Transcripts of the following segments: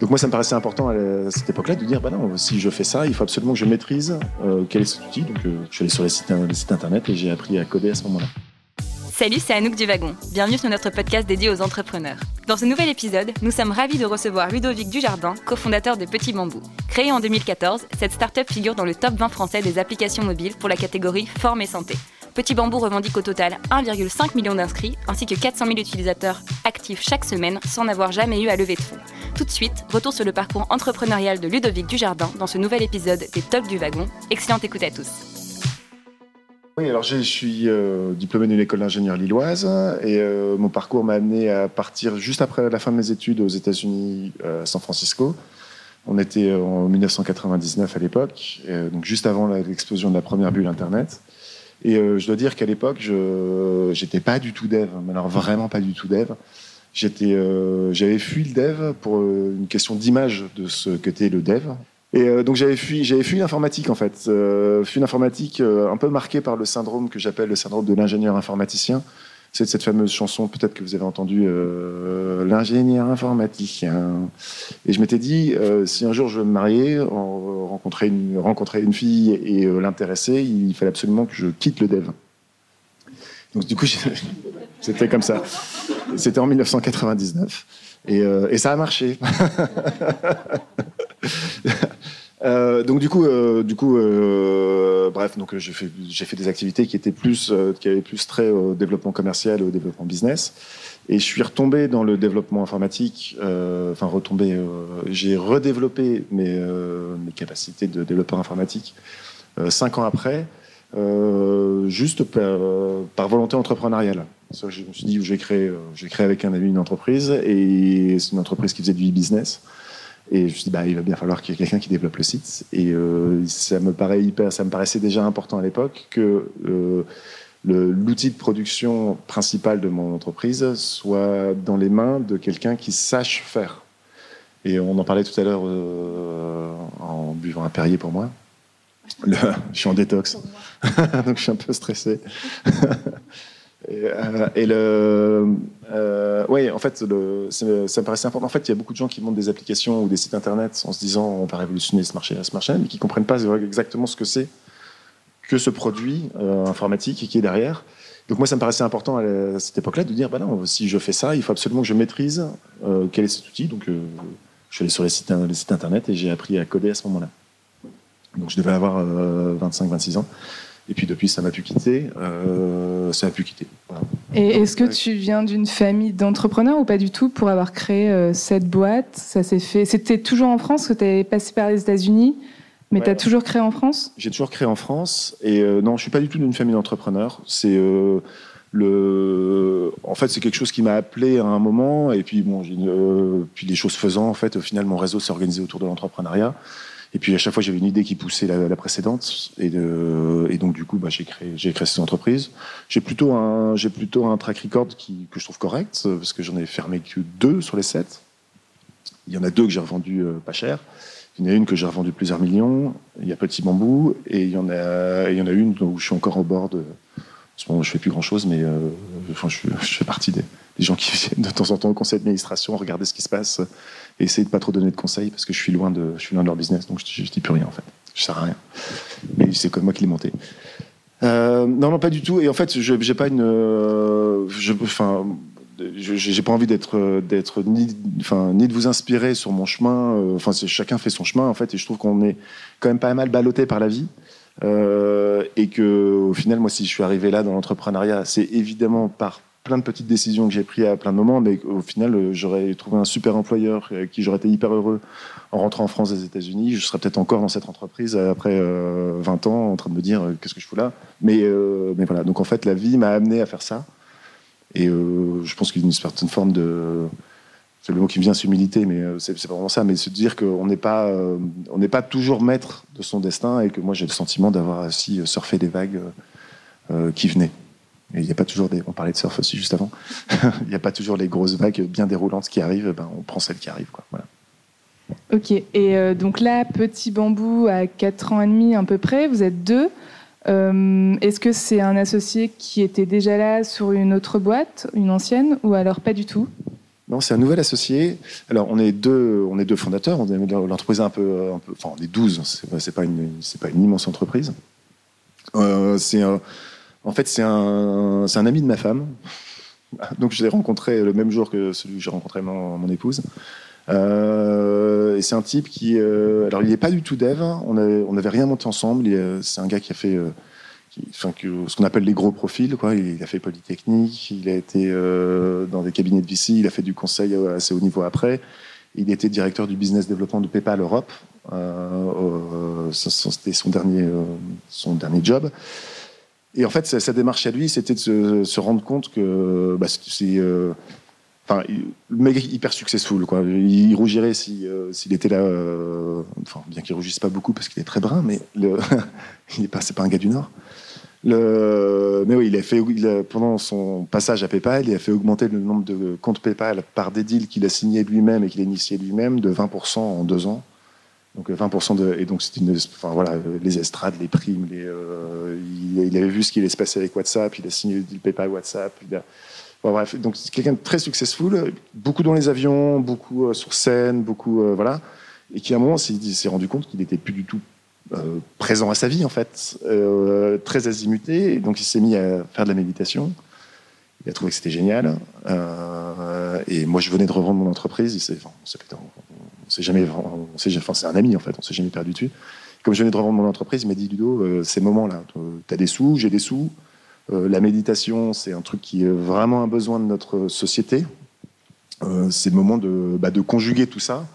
Donc moi, ça me paraissait important à cette époque-là de dire, bah non, si je fais ça, il faut absolument que je maîtrise euh, quel est cet outil. Donc euh, je suis allé sur les sites, internet et j'ai appris à coder à ce moment-là. Salut, c'est Anouk du Wagon. Bienvenue sur notre podcast dédié aux entrepreneurs. Dans ce nouvel épisode, nous sommes ravis de recevoir Ludovic Dujardin, cofondateur de Petit Bambou. Créé en 2014, cette start-up figure dans le top 20 français des applications mobiles pour la catégorie forme et santé. Petit Bambou revendique au total 1,5 million d'inscrits ainsi que 400 000 utilisateurs actifs chaque semaine sans n'avoir jamais eu à lever de fonds. Tout de suite, retour sur le parcours entrepreneurial de Ludovic Dujardin dans ce nouvel épisode des Top du Wagon. Excellente écoute à tous. Oui, alors je suis euh, diplômé d'une école d'ingénieur lilloise et euh, mon parcours m'a amené à partir juste après la fin de mes études aux États-Unis, à San Francisco. On était en 1999 à l'époque, donc juste avant l'explosion de la première bulle Internet. Et euh, je dois dire qu'à l'époque, je n'étais pas du tout dev, mais alors vraiment pas du tout dev. J'étais, euh, j'avais fui le dev pour euh, une question d'image de ce qu'était le dev. Et donc j'avais fui, j'avais fui l'informatique en fait, fui l'informatique un peu marqué par le syndrome que j'appelle le syndrome de l'ingénieur informaticien. C'est cette fameuse chanson, peut-être que vous avez entendu, euh, l'ingénieur informaticien. Et je m'étais dit, euh, si un jour je veux me marier, rencontrer une, rencontrer une fille et euh, l'intéresser, il fallait absolument que je quitte le dev. Donc du coup, c'était comme ça. C'était en 1999. Et, et ça a marché. Euh, donc du coup, euh, du coup, euh, bref, donc j'ai fait, j'ai fait des activités qui étaient plus, qui avaient plus trait au développement commercial au développement business. Et je suis retombé dans le développement informatique. enfin, retombé. j'ai redéveloppé mes, mes capacités de développeur informatique cinq ans après, juste par, volonté entrepreneuriale. Je me suis dit, j'ai créé, j'ai créé avec un ami une entreprise et c'est une entreprise qui faisait du e-business. Et je me suis dit, bah, il va bien falloir qu'il y ait quelqu'un qui développe le site. Et euh, ça, me paraît hyper, ça me paraissait déjà important à l'époque que euh, l'outil de production principal de mon entreprise soit dans les mains de quelqu'un qui sache faire. Et on en parlait tout à l'heure euh, en buvant un Perrier pour moi. Le, je suis en détox, donc je suis un peu stressé. Et, euh, le, euh, oui, en fait, ça me paraissait important. En fait, il y a beaucoup de gens qui montent des applications ou des sites internet en se disant on va révolutionner ce marché, ce marché, mais qui comprennent pas exactement ce que c'est que ce produit euh, informatique qui est derrière. Donc moi, ça me paraissait important à, cette époque-là de dire bah non, si je fais ça, il faut absolument que je maîtrise euh, quel est cet outil. Donc je suis allé sur les sites internet et j'ai appris à coder à ce moment-là. Donc je devais avoir 25-26 ans. Et puis depuis, ça m'a pu quitter. Euh, ça a pu quitter. Et est-ce que tu viens d'une famille d'entrepreneurs ou pas du tout pour avoir créé euh, cette boîte? Ça s'est fait. C'était toujours en France que tu es passé par les États-Unis, mais tu as toujours créé en France? J'ai toujours créé en France. Et euh, non, je suis pas du tout d'une famille d'entrepreneurs. C'est le. En fait, c'est quelque chose qui m'a appelé à un moment. Et puis bon, puis les choses faisant, en fait, au final, mon réseau s'est organisé autour de l'entrepreneuriat. Et puis à chaque fois, j'avais une idée qui poussait la, précédente. Et, donc du coup, bah, j'ai créé, créé cette entreprise. J'ai plutôt un, track record que je trouve correct parce que j'en ai fermé que deux sur les sept. Il y en a deux que j'ai revendu euh, pas cher. Il y en a une que j'ai revendue plusieurs millions. Il y a Petit Bambou et il y en a, en une où je suis encore au bord de. je fais plus grand chose, mais euh, je, fais partie des, des, gens qui viennent de temps en temps au conseil d'administration, regarder ce qui se passe et essayer de pas trop donner de conseils parce que je suis loin de, je suis loin de leur business, donc je, ne dis plus rien en fait. Je sers à rien. Mais c'est comme moi qui l'ai monté. Euh, non, non, pas du tout. Et en fait, je j'ai pas une, euh, je, pas envie d'être, d'être ni, enfin, ni de vous inspirer sur mon chemin. Euh, enfin, chacun fait son chemin en fait, et je trouve qu'on est quand même pas mal ballotté par la vie. Euh, et que au final, moi, si je suis arrivé là dans l'entrepreneuriat, c'est évidemment par plein de petites décisions que j'ai prises à plein de moments, mais au final, euh, j'aurais trouvé un super employeur euh, qui j'aurais été hyper heureux en rentrant en France des États-Unis. Je serais peut-être encore dans cette entreprise après 20 euh, ans en train de me dire qu'est-ce que je fous là? Mais, voilà, donc en fait, la vie m'a amené à faire ça. Et je pense qu'il y a une certaine forme de. C'est le mot qui me vient, c'est humilité, mais c'est vraiment ça. Mais se dire qu'on n'est pas, on n'est pas toujours maître de son destin et que moi j'ai le sentiment d'avoir aussi surfé des vagues qui venaient il n'y a pas toujours des. On parlait de surf aussi juste avant. il n'y a pas toujours les grosses vagues bien déroulantes qui arrivent. Ben, on prend celles qui arrivent. Quoi. Voilà. Ok. Et euh, donc là, Petit Bambou, à 4 ans et demi à peu près, vous êtes deux. Euh, est-ce que c'est un associé qui était déjà là sur une autre boîte, une ancienne, ou alors pas du tout? Non, c'est un nouvel associé. Alors, on est deux, on est deux fondateurs. On est l'entreprise un peu, un peu, enfin, on est 12. C'est pas une, c'est pas une immense entreprise. Euh, c'est en fait, c'est un, un ami de ma femme. Donc, je l'ai rencontré le même jour que celui que j'ai rencontré mon, mon épouse. Euh, et c'est un type qui, euh, alors, il n'est pas du tout dev. On n'avait on avait rien monté ensemble. C'est un gars qui a fait euh, enfin, ce qu'on appelle les gros profils. Quoi. Il a fait Polytechnique, il a été euh, dans des cabinets de VC, il a fait du conseil assez haut niveau après. Il était directeur du business développement de PayPal Europe. Euh, C'était son dernier, euh, son dernier job. Et en fait, sa, démarche à lui, c'était de se, rendre compte que bah, c'est euh, Enfin, le mec est hyper successful, quoi. Il rougirait s'il si, était là. Euh, bien qu'il rougisse pas beaucoup parce qu'il est très brun, mais le, il n'est pas, pas un gars du Nord. Le, mais oui, il a fait, pendant son passage à PayPal, il a fait augmenter le nombre de comptes PayPal par des deals qu'il a signés lui-même et qu'il a initié lui-même de 20% en deux ans. Donc 20% de, et donc c'est une, enfin voilà, les estrades, les primes, les, euh, il, avait vu ce qui allait se passer avec WhatsApp, il a signé le PayPal WhatsApp. Il bref, donc c'est quelqu'un de très successful, beaucoup dans les avions, beaucoup euh, sur scène, beaucoup euh, voilà, et qui à un moment s'est rendu compte qu'il n'était plus du tout euh, présent à sa vie en fait, euh, très azimuté. Et donc il s'est mis à faire de la méditation. Il a trouvé que c'était génial. Euh, et moi, je venais de revendre mon entreprise. Il s'est, enfin, on s'est jamais, on s'est, enfin, c'est un ami en fait. On s'est jamais perdu dessus. Comme je venais de revendre mon entreprise, il m'a dit Ludo, euh, ces moments-là, tu as des sous, j'ai des sous. Euh, la méditation, c'est un truc qui est vraiment un besoin de notre société. c'est le moment de, bah, de conjuguer tout ça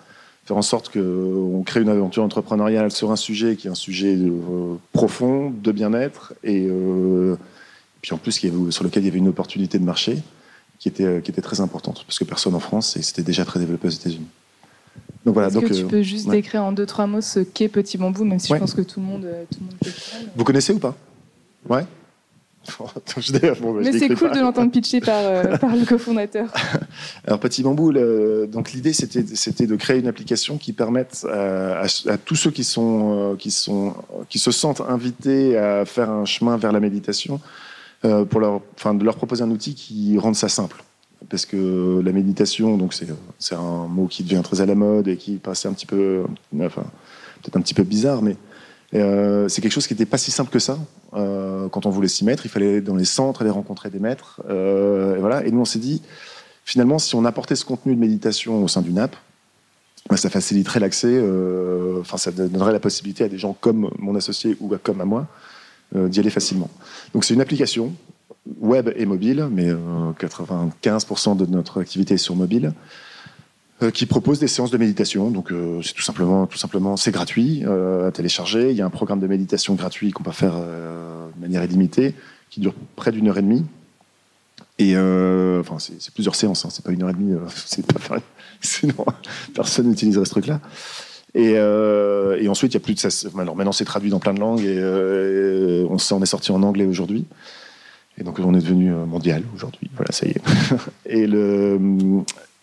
faire en sorte qu'on crée une aventure entrepreneuriale sur un sujet qui est un sujet euh, profond, de bien-être, et, euh, puis en plus sur lequel il y avait une opportunité de marché qui était, qui était très importante, parce que personne en France, et c'était déjà très développé aux États-Unis. Donc voilà. Donc, que tu euh, peux juste ouais. décrire en deux, trois mots ce qu'est Petit Bambou, même si ouais. je pense que tout le monde, tout le monde peut. Vous connaissez ou pas? Ouais bon, Mais c'est cool pas. de l'entendre pitcher par, euh, par le cofondateur. Alors Petit Bambou, le, donc l'idée c'était, c'était de créer une application qui permette à, à, à tous ceux qui sont, euh, qui sont, qui se sentent invités à faire un chemin vers la méditation, euh, pour leur, enfin, de leur proposer un outil qui rende ça simple. Parce que la méditation, donc c'est, un mot qui devient très à la mode et qui passe un petit peu, enfin, peut-être un petit peu bizarre, mais euh, c'est quelque chose qui n'était pas si simple que ça. Euh, quand on voulait s'y mettre, il fallait aller dans les centres, aller rencontrer des maîtres. Euh, et, voilà. et nous, on s'est dit, finalement, si on apportait ce contenu de méditation au sein d'une app, bah, ça faciliterait l'accès, enfin, ça donnerait la possibilité à des gens comme mon associé ou comme à moi d'y aller facilement. Donc, c'est une application web et mobile, mais 95% de notre activité est sur mobile. Euh, qui propose des séances de méditation. Donc euh, c'est tout simplement, tout simplement, c'est gratuit euh, à télécharger. Il y a un programme de méditation gratuit qu'on peut faire euh, de manière illimitée, qui dure près d'une heure et demie. Et euh, enfin, c'est plusieurs séances. Hein, c'est pas une heure et demie. c'est pas sinon personne n'utiliserait ce truc-là. Et, ensuite, il y a plus de ça. Alors maintenant, c'est traduit dans plein de langues et, et on, on est sorti en anglais aujourd'hui. Et donc, on est devenu mondial aujourd'hui. Voilà, ça y est. et le,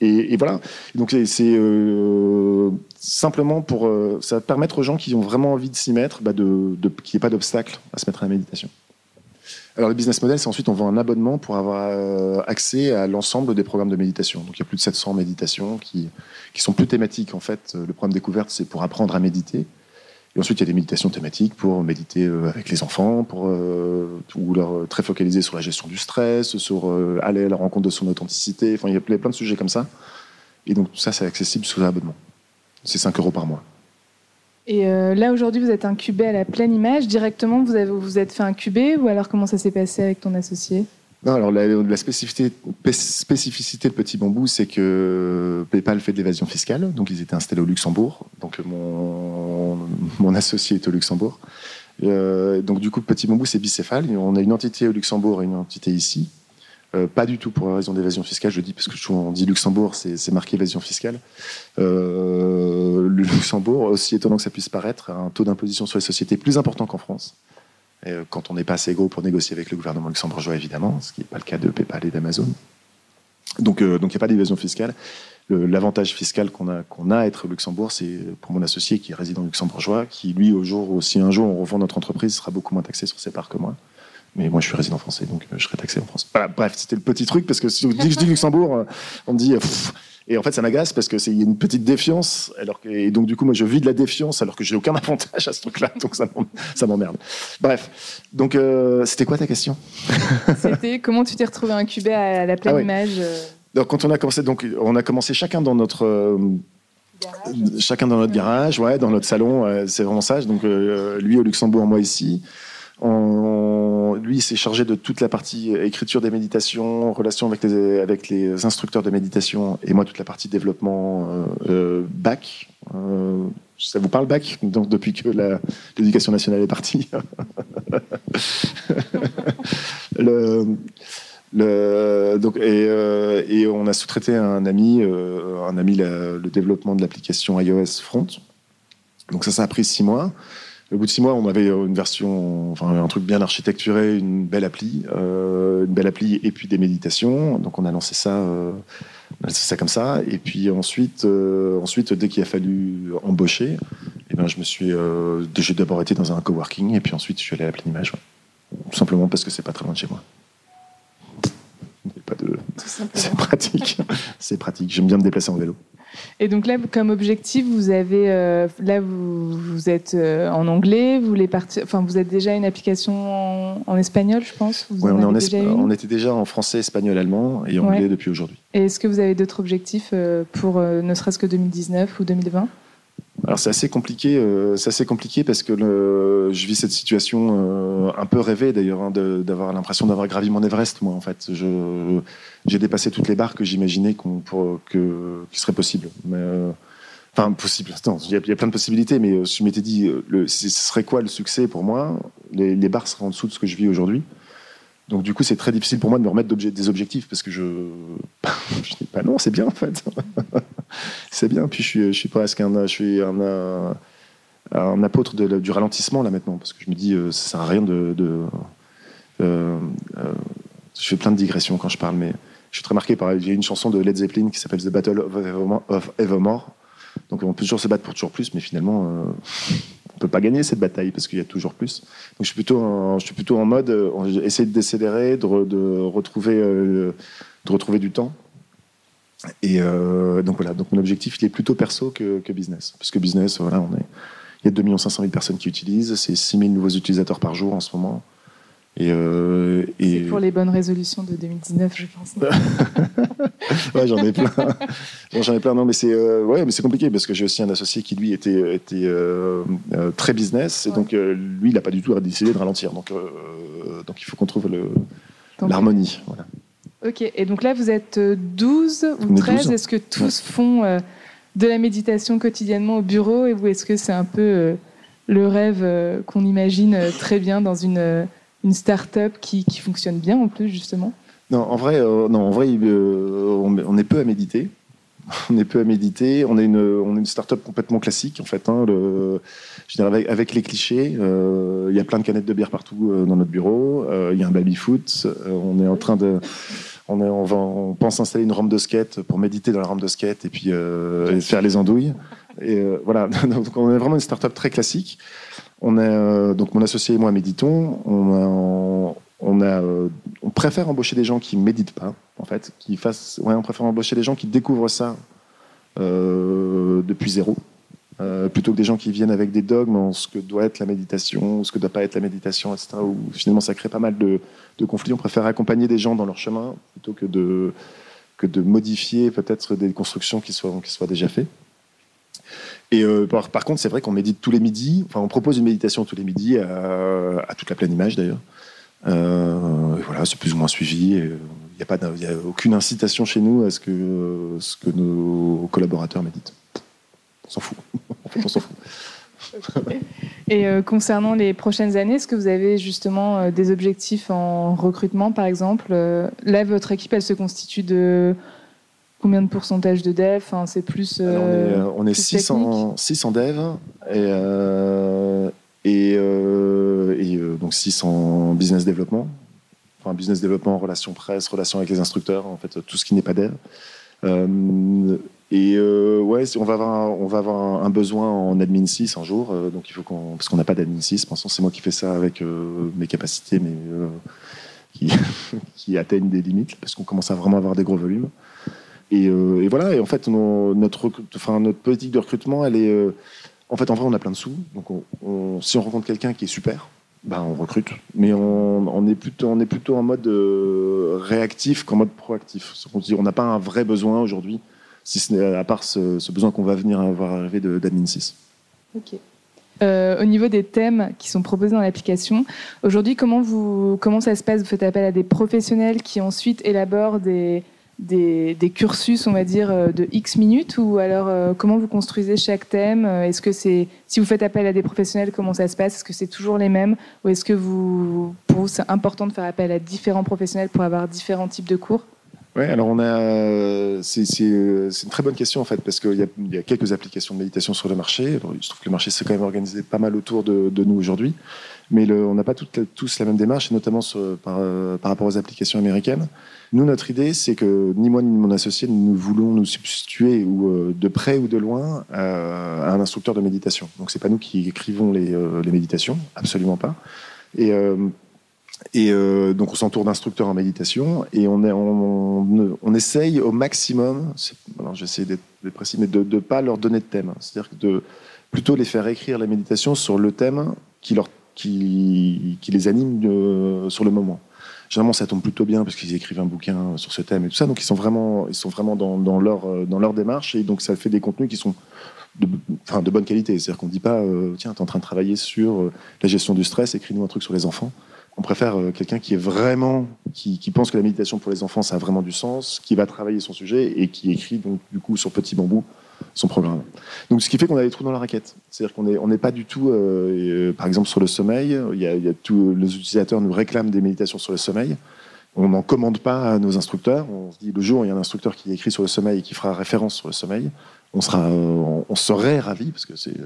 et, et, voilà. Donc c'est euh, simplement pour euh, ça va permettre aux gens qui ont vraiment envie de s'y mettre, bah de, qu'il n'y ait pas d'obstacle à se mettre à la méditation. Alors le business model, c'est ensuite on vend un abonnement pour avoir euh, accès à l'ensemble des programmes de méditation. Donc il y a plus de 700 méditations qui, qui sont plus thématiques en fait. Le programme découverte, c'est pour apprendre à méditer. Et ensuite, il y a des méditations thématiques pour méditer euh, avec les enfants, pour, euh, ou leur euh, très focaliser sur la gestion du stress, sur aller à la rencontre de son authenticité. Enfin, il y a plein de sujets comme ça. Et donc, tout ça, c'est accessible sous abonnement. C'est 5 euros par mois. Et là, aujourd'hui, vous êtes incubé à la pleine image. Directement, vous avez, vous êtes fait incuber ou alors comment ça s'est passé avec ton associé? Alors la, la spécificité, de Petit Bambou, c'est que PayPal fait de l'évasion fiscale, donc ils étaient installés au Luxembourg. Donc mon, associé est au Luxembourg. Euh, donc du coup, Petit Bambou, c'est bicéphale. On a une entité au Luxembourg et une entité ici. Euh, pas du tout pour raison d'évasion fiscale, je dis parce que on dit Luxembourg, c'est marqué évasion fiscale. Euh, le Luxembourg, aussi étonnant que ça puisse paraître, a un taux d'imposition sur les sociétés plus important qu'en France. Euh, quand on n'est pas assez gros pour négocier avec le gouvernement luxembourgeois, évidemment, ce qui n'est pas le cas de PayPal et d'Amazon. Donc, euh, il n'y a pas d'évasion fiscale. L'avantage fiscal qu'on a, qu'on a à être au Luxembourg, c'est pour mon associé qui est résident luxembourgeois, qui lui, au jour si un jour on revend notre entreprise, sera beaucoup moins taxé sur ses parts que moi, Mais moi, je suis résident français, donc je serai taxé en France. Bref, c'était le petit truc, parce que si je dis Luxembourg, on me dit. Et en fait, ça m'agace parce que c'est y a une petite défiance, alors que, et donc du coup, moi, je vis de la défiance alors que j'ai aucun avantage à ce truc-là, donc ça m'emmerde. Bref, donc c'était quoi ta question? C'était comment tu t'es retrouvé incubé à la pleine ah image donc, quand on a commencé, donc on a commencé chacun dans notre chacun dans notre garage, ouais, dans notre salon, c'est vraiment sage. Donc euh, lui au Luxembourg, moi ici. Lui, s'est chargé de toute la partie écriture des méditations, relation avec les, instructeurs de méditation, et moi toute la partie développement euh, euh bac. Euh, ça vous parle bac? Donc depuis que l'éducation nationale est partie. donc, et, on a sous-traité à un ami, un ami le développement de l'application iOS Front. Donc ça, ça a pris six mois. Au bout de six mois, on avait une version, enfin un truc bien architecturé, une belle appli, euh, une belle appli et puis des méditations. Donc on a lancé ça, euh, on a lancé ça comme ça. Et puis ensuite, euh, ensuite dès qu'il a fallu embaucher, eh ben je me suis, j'ai d'abord été dans un coworking et puis ensuite je suis allé à la pleine image, tout simplement parce que c'est pas très loin de chez moi. Pas de... C'est pratique. c'est pratique. J'aime bien me déplacer en vélo. Et donc là, comme objectif, vous avez euh, là vous, vous êtes euh, en anglais, vous voulez partir, enfin vous êtes déjà une application en, espagnol, je pense. Oui, on, on, était déjà en français, espagnol, allemand et anglais depuis aujourd'hui. Et est-ce que vous avez d'autres objectifs euh, pour ne serait-ce que 2019 ou 2020 alors c'est assez compliqué, euh, c'est assez compliqué parce que je vis cette situation euh, un peu rêvée d'ailleurs, hein, d'avoir l'impression d'avoir gravi mon Everest. Moi, en fait, j'ai dépassé toutes les barres que j'imaginais qu'on que qui seraient possibles. Mais euh, enfin possible. il y, a plein de possibilités, mais je m'étais dit, ce serait quoi le succès pour moi les barres seraient en dessous de ce que je vis aujourd'hui. Donc du coup, c'est très difficile pour moi de me remettre des objectifs parce que je, je dis pas non, c'est bien en fait. c'est bien. Puis je suis, presque un, je suis un, un apôtre du ralentissement là maintenant parce que je me dis euh, ça sert à rien de. euh, euh, je fais plein de digressions quand je parle, mais je suis très marqué par. A une chanson de Led Zeppelin qui s'appelle The Battle of Evermore. Donc on peut toujours se battre pour toujours plus, mais finalement on peut pas gagner cette bataille parce qu'il y a toujours plus. Donc je suis plutôt en, mode euh, essayer de décélérer, de, retrouver, euh, de retrouver du temps. Et euh, donc voilà, donc mon objectif il est plutôt perso que, que business, parce que business, voilà, on est, il y a 2 500 000 personnes qui utilisent, c'est 6 000 nouveaux utilisateurs par jour en ce moment. Et, euh, et... C'est pour les bonnes résolutions de 2019, je pense. ouais, j'en ai plein. j'en ai plein. Non, mais c'est euh, ouais, mais c'est compliqué parce que j'ai aussi un associé qui lui était était euh, très business et donc lui, il n'a pas du tout décidé de ralentir. Donc donc il faut qu'on trouve l'harmonie. Voilà. Ok. Et donc là, vous êtes 12 ou 13. Est-ce que tous font de la méditation quotidiennement au bureau et vous, est-ce que c'est un peu le rêve qu'on imagine très bien dans une une start-up qui, qui, fonctionne bien en plus, justement? Non, en vrai, euh, non, en vrai euh, on, est peu à méditer. On est peu à méditer. On est une, on est une start-up complètement classique, en fait. Hein, le, je dirais avec, avec les clichés. Euh, il y a plein de canettes de bière partout dans notre bureau. Il y a un baby-foot. on est en train de. On, est, on, va, on, pense installer une rampe de skate pour méditer dans la rampe de skate et puis faire les andouilles. Et voilà, donc on est vraiment une start-up très classique. On euh, donc mon associé et moi méditons. On, on, a, euh, on préfère embaucher des gens qui méditent pas, en fait, qui fassent. Ouais, on préfère embaucher des gens qui découvrent ça euh, depuis zéro, plutôt que des gens qui viennent avec des dogmes en ce que doit être la méditation, ce que doit pas être la méditation, etc. Où finalement ça crée pas mal de, conflits. On préfère accompagner des gens dans leur chemin plutôt que de modifier peut-être des constructions qui soient déjà faites. Et euh, par, contre, c'est vrai qu'on médite tous les midis. Enfin, on propose une méditation tous les midis à, toute la pleine image d'ailleurs. Euh, voilà, c'est plus ou moins suivi. Il n'y a, aucune incitation chez nous à ce que nos collaborateurs méditent. On s'en fout. en fait, on s'en fout. Et euh, concernant les prochaines années, est-ce que vous avez justement des objectifs en recrutement, par exemple Là, votre équipe, elle se constitue de combien de pourcentage de dev enfin, C'est plus. on est, 600, 600 devs et, euh, et, euh, et euh, donc 600 business développement. Enfin, business développement, relations presse, relations avec les instructeurs, en fait, tout ce qui n'est pas dev. Et euh, ouais, on va avoir, un, on va avoir un, besoin en admin 6 un jour, euh, donc il faut qu'on, parce qu'on n'a pas d'admin 6. Pour c'est moi qui fais ça avec euh, mes capacités, mais qui, qui, atteignent des limites, parce qu'on commence à vraiment avoir des gros volumes. Et, voilà. Et en fait, notre, enfin, notre politique de recrutement, elle est, en fait, en vrai, on a plein de sous. Donc, on, si on rencontre quelqu'un qui est super, ben, on recrute. Mais on, est plutôt, on est plutôt en mode réactif qu'en mode proactif. On n'a pas un vrai besoin aujourd'hui si ce n'est à part ce, besoin qu'on va venir avoir arriver d'admin 6. Ok. Euh, au niveau des thèmes qui sont proposés dans l'application, aujourd'hui, comment, ça se passe? Vous faites appel à des professionnels qui ensuite élaborent des, des, cursus, on va dire, euh, de X minutes Ou alors, euh, comment vous construisez chaque thème? Est-ce que c'est, si vous faites appel à des professionnels, comment ça se passe? Est-ce que c'est toujours les mêmes? Ou est-ce que vous, pour vous, c'est important de faire appel à différents professionnels pour avoir différents types de cours? Oui, alors on a, c'est, une très bonne question en fait, parce qu'il y, a, quelques applications de méditation sur le marché. Alors, il se trouve que le marché s'est quand même organisé pas mal autour de, nous aujourd'hui, mais le, on n'a pas toutes, tous la même démarche, et notamment par, par, rapport aux applications américaines. Nous, notre idée, c'est que ni moi ni mon associé, nous voulons nous substituer ou euh, de près ou de loin à, un instructeur de méditation. Donc, c'est pas nous qui écrivons les, euh, les méditations, absolument pas. Et euh, et euh, donc on s'entoure d'instructeurs en méditation et on, est, on, on, essaye au maximum, j'essaie d'être précis, mais de ne pas leur donner de thème. C'est-à-dire de plutôt les faire écrire la méditation sur le thème qui, leur, qui, qui les anime euh, sur le moment. Généralement, ça tombe plutôt bien parce qu'ils écrivent un bouquin sur ce thème et tout ça. Donc ils sont vraiment, ils sont vraiment dans, dans leur, euh, dans leur démarche et donc ça fait des contenus qui sont de, enfin, de bonne qualité. C'est-à-dire qu'on ne dit pas, tiens, tu es en train de travailler sur la gestion du stress, écris-nous un truc sur les enfants on préfère euh, quelqu'un qui est vraiment, qui, pense que la méditation pour les enfants, ça a vraiment du sens, qui va travailler son sujet et qui écrit donc du coup sur petit bambou son programme. Donc ce qui fait qu'on a des trous dans la raquette. C'est-à-dire qu'on n'est pas du tout, euh, euh, par exemple sur le sommeil, il y a, les utilisateurs nous réclament des méditations sur le sommeil. On n'en commande pas à nos instructeurs. On se dit le jour il y a un instructeur qui écrit sur le sommeil et qui fera référence sur le sommeil, on, sera, on, serait ravi parce que c'est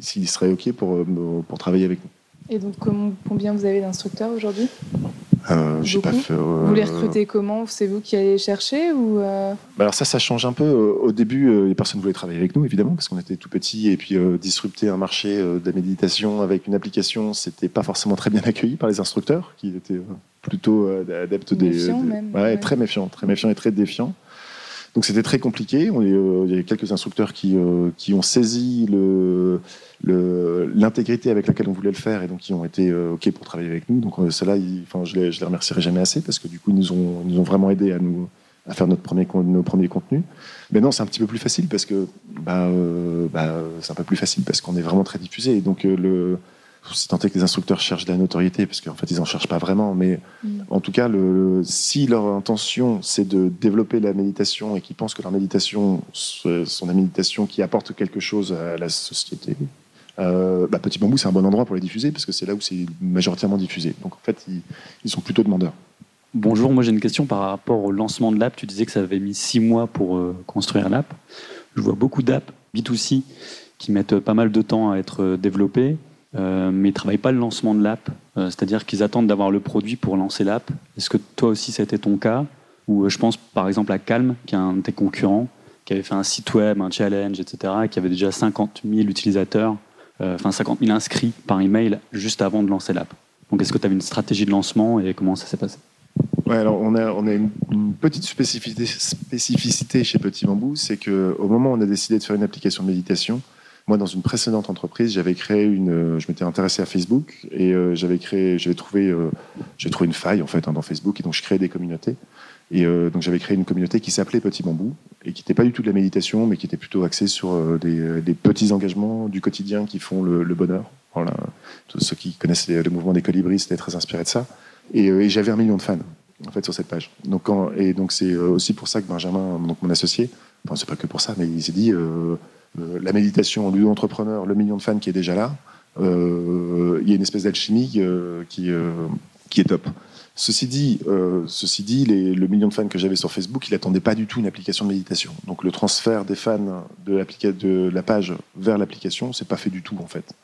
s'il serait OK pour, pour travailler avec nous. Et donc, combien vous avez d'instructeurs aujourd'hui? Euh, pas fait, Vous les recrutez comment? C'est vous qui allez les chercher ou euh? Bah Alors ça, ça change un peu. Au début, euh, les personnes voulaient travailler avec nous, évidemment, parce qu'on était tout petits, et puis disrupter un marché de la méditation avec une application, c'était pas forcément très bien accueilli par les instructeurs, qui étaient plutôt adeptes des, même, ouais, très méfiants, très méfiants et très défiants. Donc c'était très compliqué. il y a quelques instructeurs qui, qui ont saisi l'intégrité avec laquelle on voulait le faire et donc qui ont été euh, OK pour travailler avec nous. Donc euh, cela, enfin, je les, les remercierai jamais assez parce que du coup, ils nous ont, nous ont vraiment aidé à nous à faire notre premier, nos premiers contenus. Maintenant, c'est un petit peu plus facile parce que bah, euh, bah, c'est un peu plus facile parce qu'on est vraiment très diffusé. Et donc, le, c'est tenté que les instructeurs cherchent de la notoriété, parce qu'en fait, ils n'en cherchent pas vraiment. Mais mm. en tout cas, le, si leur intention, c'est de développer la méditation et qu'ils pensent que leur méditation sont des méditations qui apportent quelque chose à la société, euh, bah, Petit Bambou, c'est un bon endroit pour les diffuser parce que c'est là où c'est majoritairement diffusé. Donc en fait, ils, sont plutôt demandeurs. Bonjour, moi j'ai une question par rapport au lancement de l'app. Tu disais que ça avait mis six mois pour euh, construire l'app. Je vois beaucoup d'apps B2C qui mettent pas mal de temps à être euh, mais ils ne travaillent pas le lancement de l'app. C'est-à-dire qu'ils attendent d'avoir le produit pour lancer l'app. Est-ce que toi aussi été ton cas Ou je pense par exemple à Calm, qui est un de tes concurrents, qui avait fait un site web, un challenge, etc., et qui avait déjà 50 000 utilisateurs euh, enfin 50 000 inscrits par email juste avant de lancer l'app. Donc est-ce que tu avais une stratégie de lancement et comment ça s'est passé? Ouais, alors on a, on a une, petite spécificité, spécificité chez Petit Bambou, c'est qu'au moment où on a décidé de faire une application de méditation, moi, dans une précédente entreprise, j'avais créé une. Je m'étais intéressé à Facebook et euh, j'avais créé, j'avais trouvé, euh, j'ai trouvé une faille en fait hein, dans Facebook et donc je créais des communautés. Et euh, donc j'avais créé une communauté qui s'appelait Petit Bambou et qui n'était pas du tout de la méditation, mais qui était plutôt axée sur euh, des, petits engagements du quotidien qui font le, bonheur. Voilà. Tous ceux qui connaissent le mouvement des colibris, c'était très inspiré de ça. Et, euh, j'avais un million de fans en fait sur cette page. Donc et donc c'est aussi pour ça que Benjamin, donc mon associé, enfin c'est pas que pour ça, mais il s'est dit la méditation, l'entrepreneur, le million de fans qui est déjà là, il y a une espèce d'alchimie qui, qui est top. Ceci dit, euh, ceci dit le million de fans que j'avais sur Facebook, il n'attendait pas du tout une application de méditation. Donc le transfert des fans de, de la page vers l'application, c'est pas fait du tout en fait.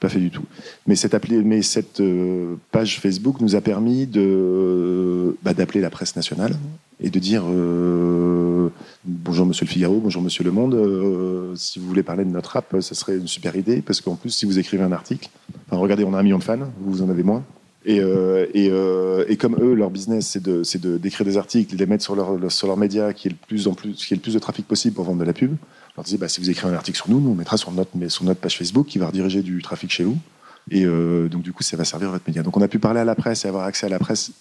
Pas fait du tout. Mais cette, mais cette euh, page Facebook nous a permis de, bah, d'appeler la presse nationale et de dire euh, bonjour Monsieur le Figaro, bonjour Monsieur Le Monde, euh, si vous voulez parler de notre app, ça serait une super idée parce qu'en plus si vous écrivez un article, regardez, on a un million de fans, vous en avez moins. Et, euh, et, comme eux, leur business, c'est de, d'écrire des articles, de les mettre sur leur, sur leur média qui est le plus en plus, le plus de trafic possible pour vendre de la pub. On leur disait, bah, si vous écrivez un article sur nous, nous on mettra sur notre, sur notre page Facebook qui va rediriger du trafic chez vous. Et donc du coup, ça va servir votre média. Donc on a pu parler à la presse et avoir accès à la presse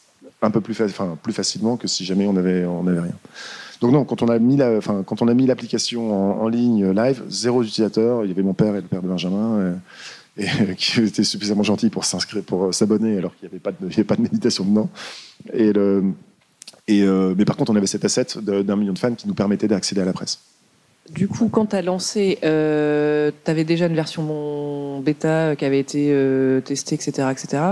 un peu plus, facilement que si jamais on avait, rien. Donc non, quand on a mis l'application en, ligne live, zéro utilisateur. Il y avait mon père et le père de Benjamin. Euh, et, qui étaient suffisamment gentils pour s'inscrire, pour s'abonner, alors qu'il n'y avait pas de, méditation dedans. Euh, mais par contre, on avait cet asset d'un million de fans qui nous permettait d'accéder à la presse. Du coup, quand tu as lancé, euh, tu avais déjà une version bêta qui avait été testée, etc., etc.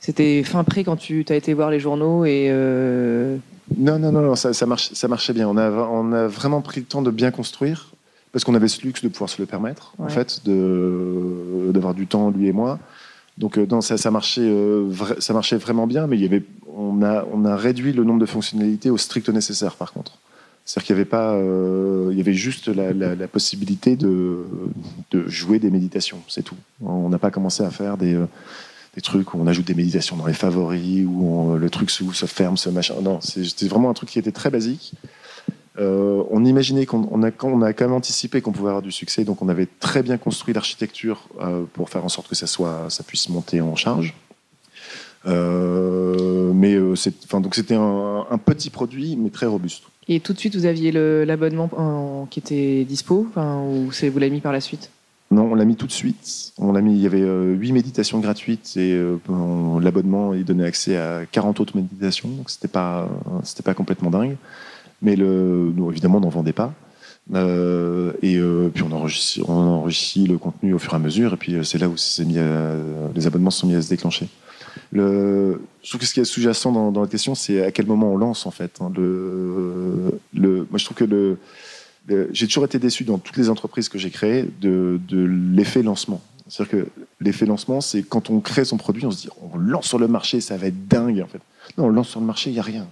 C'était fin prêt quand tu as été voir les journaux et. Euh, non, non, non, ça, ça, marche, ça marchait bien. On a, on a vraiment pris le temps de bien construire parce qu'on avait ce luxe de pouvoir se le permettre, en fait, d'avoir du temps, lui et moi. Donc, euh, non, ça, ça, marchait, euh, ça marchait vraiment bien, mais il y avait, on, a, on a réduit le nombre de fonctionnalités au strict nécessaire, par contre. C'est-à-dire qu'il n'y avait pas, il y avait juste la, la, possibilité de, de, jouer des méditations, c'est tout. On n'a pas commencé à faire des, des trucs où on ajoute des méditations dans les favoris, où le truc se ferme, ce machin. Non, c'était vraiment un truc qui était très basique. Euh, on imaginait qu'on on a, on a, quand même anticipé qu'on pouvait avoir du succès, donc on avait très bien construit l'architecture euh, pour faire en sorte que ça, soit, ça puisse monter en charge. Euh, mais donc c'était un, un, petit produit, mais très robuste. Et tout de suite, vous aviez l'abonnement qui était dispo, ou vous l'avez mis par la suite? Non, on l'a mis tout de suite. On l'a mis. Il y avait euh, huit méditations gratuites et euh, l'abonnement il donnait accès à 40 autres méditations. Donc c'était pas c'était pas complètement dingue. Mais le, nous, évidemment, on n'en vendait pas. Euh, et puis on enrichit, on le contenu au fur et à mesure. Et puis c'est là où les abonnements sont mis à se déclencher. Le, je trouve que ce qui est sous-jacent dans, la question, c'est à quel moment on lance en fait. Hein. moi, je trouve que le j'ai toujours été déçu dans toutes les entreprises que j'ai créées de, l'effet lancement. C'est-à-dire que l'effet lancement, c'est quand on crée son produit, on se dit on lance sur le marché, ça va être dingue en fait. Non, on lance sur le marché, il n'y a rien.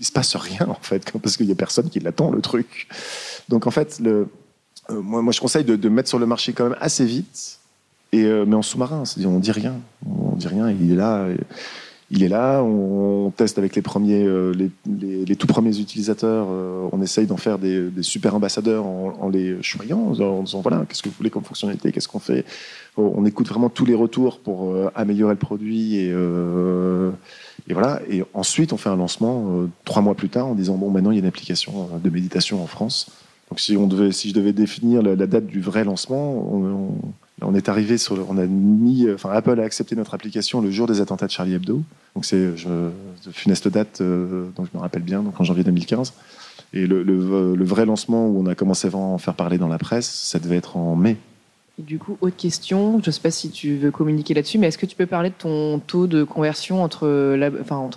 Il se passe rien en fait, parce qu'il n'y a personne qui l'attend le truc. Donc en fait, euh, moi, je conseille de, mettre sur le marché quand même assez vite, et, euh, mais en sous-marin, c'est-à-dire on dit rien, on dit rien, il est là il est là, on, teste avec les premiers, euh, les, tout premiers utilisateurs, euh, on essaye d'en faire des, super ambassadeurs en, les choyant, en, disant voilà, qu'est-ce que vous voulez comme fonctionnalité, qu'est-ce qu'on fait? On écoute vraiment tous les retours pour euh, améliorer le produit et, voilà. Et ensuite, on fait un lancement trois mois plus tard en disant bon, maintenant il y a une application de méditation en France. Donc si on devait, si je devais définir la, date du vrai lancement, on est arrivé sur, on a mis, enfin Apple a accepté notre application le jour des attentats de Charlie Hebdo. Donc c'est de funeste date, euh, je me rappelle bien, donc en janvier 2015. Et le, vrai lancement où on a commencé à en faire parler dans la presse, ça devait être en mai. du coup, autre question, je ne sais pas si tu veux communiquer là-dessus, mais est-ce que tu peux parler de ton taux de conversion entre,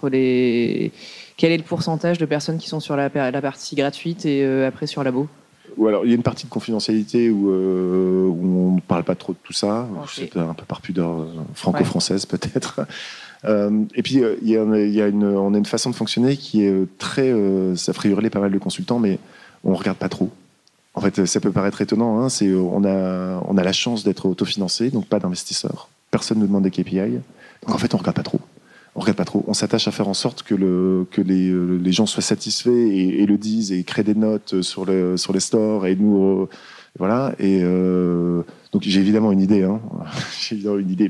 les... Quel est le pourcentage de personnes qui sont sur la, la partie gratuite et euh, après sur Labo ou alors, il y a une partie de confidentialité où, euh, on ne parle pas trop de tout ça. C'est un peu par pudeur euh, franco-française, peut-être. Euh, et puis, il y, a, une, on a une façon de fonctionner qui est très. ça ferait hurler pas mal de consultants, mais on ne regarde pas trop. En fait, ça peut paraître étonnant. Hein, c'est, on, a, on a la chance d'être autofinancé, donc pas d'investisseurs. Personne ne nous demande des KPI. Donc, en fait, on ne regarde pas trop on regarde pas trop. On s'attache à faire en sorte que, euh, les gens soient satisfaits et, le disent et créent des notes sur, le, sur les stores et nous. Euh, voilà. Et euh, donc j'ai évidemment une idée. Hein.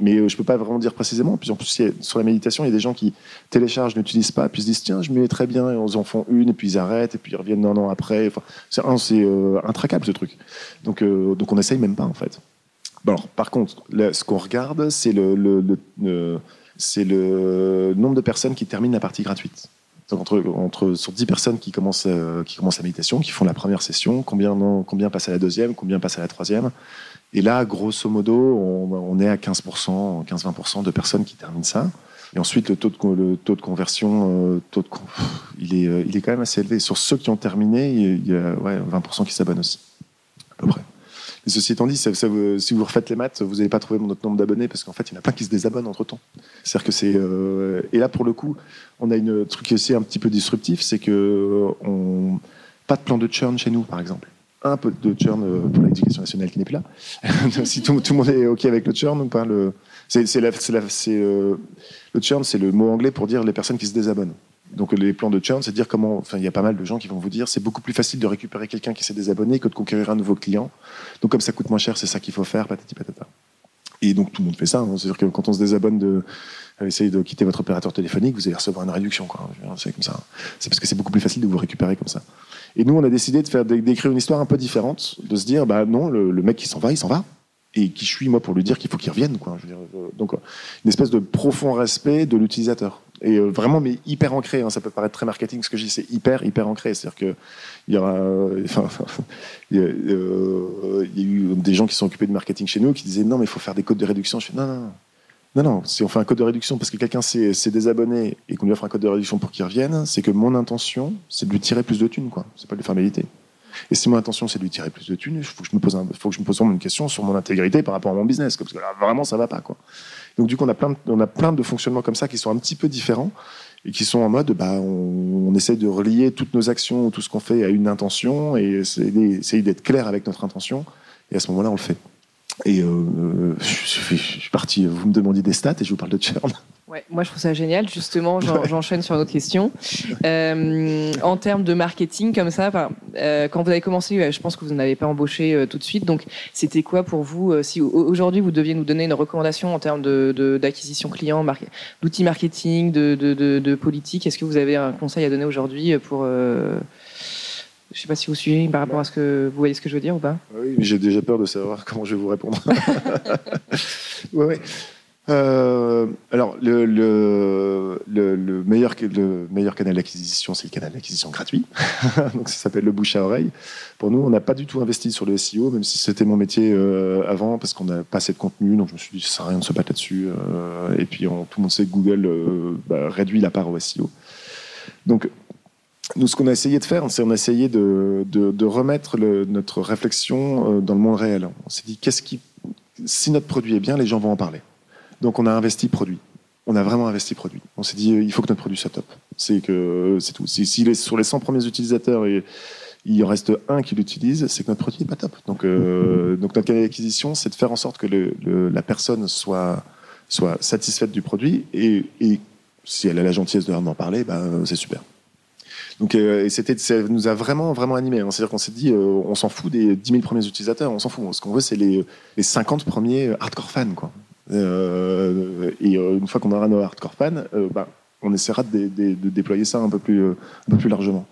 mais je peux pas vraiment dire précisément. Puis en plus, sur la méditation, il y a des gens qui téléchargent, n'utilisent pas, puis se disent tiens, je me mets très bien, et ils en font une, et puis ils arrêtent, et puis ils reviennent un an après. C'est intraquable ce truc. Donc, donc on n'essaye même pas en fait. Bon, alors, par contre, ce qu'on regarde, c'est le c'est le nombre de personnes qui terminent la partie gratuite. Donc entre, entre, sur 10 personnes qui commencent, euh, qui commencent la méditation, qui font la première session, combien, combien passent à la deuxième, combien passent à la troisième. Et là, grosso modo, on, est à 15%, 15-20% de personnes qui terminent ça. Et ensuite, le taux de, le taux de conversion, euh, taux de, il, est, euh, il est quand même assez élevé. Sur ceux qui ont terminé, il y a ouais, 20% qui s'abonnent aussi, à peu près. Ceci étant dit, si vous refaites les maths, vous n'allez pas trouver notre nombre d'abonnés parce qu'en fait, il y en a plein qui se désabonnent entre temps. C'est-à-dire que c'est. Euh, et là, pour le coup, on a une truc qui est aussi un petit peu disruptif, c'est que on pas de plan de churn chez nous, par exemple. Un peu de churn euh, pour l'éducation nationale qui n'est plus là. si tout, le monde est OK avec le churn le, c'est, euh, le churn, c'est le mot anglais pour dire les personnes qui se désabonnent. Donc les plans de churn, c'est dire comment. Enfin, il y a pas mal de gens qui vont vous dire c'est beaucoup plus facile de récupérer quelqu'un qui s'est désabonné que de conquérir un nouveau client. Donc comme ça coûte moins cher, c'est ça qu'il faut faire, patati patata. Et donc tout le monde fait ça. Hein. C'est-à-dire que quand on se désabonne de euh, essayer de quitter votre opérateur téléphonique, vous allez recevoir une réduction. C'est comme ça. C'est parce que c'est beaucoup plus facile de vous récupérer comme ça. Et nous, on a décidé de faire d'écrire une histoire un peu différente, de se dire bah non, le, mec qui s'en va, il s'en va et qui suis moi pour lui dire qu'il faut qu'il revienne quoi euh, donc une espèce de profond respect de l'utilisateur et euh, vraiment mais hyper ancré hein, ça peut paraître très marketing ce que je dis c'est hyper hyper ancré c'est à dire que il y aura euh, enfin, il, y a, eu des gens qui sont occupés de marketing chez nous qui disaient non mais il faut faire des codes de réduction je fais non non non non, si on fait un code de réduction parce que quelqu'un s'est désabonné et qu'on lui offre un code de réduction pour qu'il revienne, c'est que mon intention, c'est de lui tirer plus de thunes, quoi. C'est pas de lui faire mériter. Et si mon intention c'est de lui tirer plus de thunes, il faut que je me pose, faut je me pose une question sur mon intégrité par rapport à mon business, parce que là vraiment ça va pas. Donc du coup on a plein de, fonctionnements comme ça qui sont un petit peu différents et qui sont en mode bah on, essaie de relier toutes nos actions, tout ce qu'on fait à une intention et essayer d'être clair avec notre intention et à ce moment-là on le fait. Et euh, je, suis parti, vous me demandiez des stats et je vous parle de churn. Ouais, moi je trouve ça génial. Justement, j'enchaîne sur une autre question. Euh, en termes de marketing, comme ça, euh, quand vous avez commencé, je pense que vous n'avez pas embauché tout de suite. Donc, c'était quoi pour vous Si aujourd'hui vous deviez nous donner une recommandation en termes d'acquisition de, client, d'outils marketing, de, de, politique, est-ce que vous avez un conseil à donner aujourd'hui pour je ne sais pas si vous suivez par rapport à ce que vous voyez ce que je veux dire ou pas? Oui, mais j'ai déjà peur de savoir comment je vais vous répondre. ouais, ouais. Euh, alors, le, le, le, meilleur, le meilleur canal d'acquisition, c'est le canal d'acquisition gratuit. Donc, ça s'appelle le bouche à oreille. Pour nous, on n'a pas du tout investi sur le SEO, même si c'était mon métier euh, avant, parce qu'on n'a pas assez de contenu. Donc, je me suis dit, ça sert à rien de se battre là-dessus. Euh, et puis, tout le monde sait que Google bah, réduit la part au SEO. Donc, nous, ce qu'on a essayé de faire, c'est on a essayé de, de, remettre notre réflexion dans le monde réel. On s'est dit, qu'est-ce qui, si notre produit est bien, les gens vont en parler. Donc, on a investi produit. On a vraiment investi produit. On s'est dit, euh, il faut que notre produit soit top. C'est que c'est tout. Si, si sur les 100 premiers utilisateurs, et, il en reste un qui l'utilise, c'est que notre produit n'est pas top. Donc, euh, donc notre canal d'acquisition, c'est de faire en sorte que la personne soit, soit satisfaite du produit et, si elle a la gentillesse de en parler, ben, c'est super. Donc, euh, et c'était, ça nous a vraiment, vraiment animé. Hein. C'est-à-dire qu'on s'est dit, euh, on s'en fout des 10 000 premiers utilisateurs, on s'en fout. Ce qu'on veut, c'est les, les 50 premiers hardcore fans, quoi. Euh, et une fois qu'on aura nos hardcore fans, bah, on essaiera de, déployer ça un peu plus, un peu plus largement.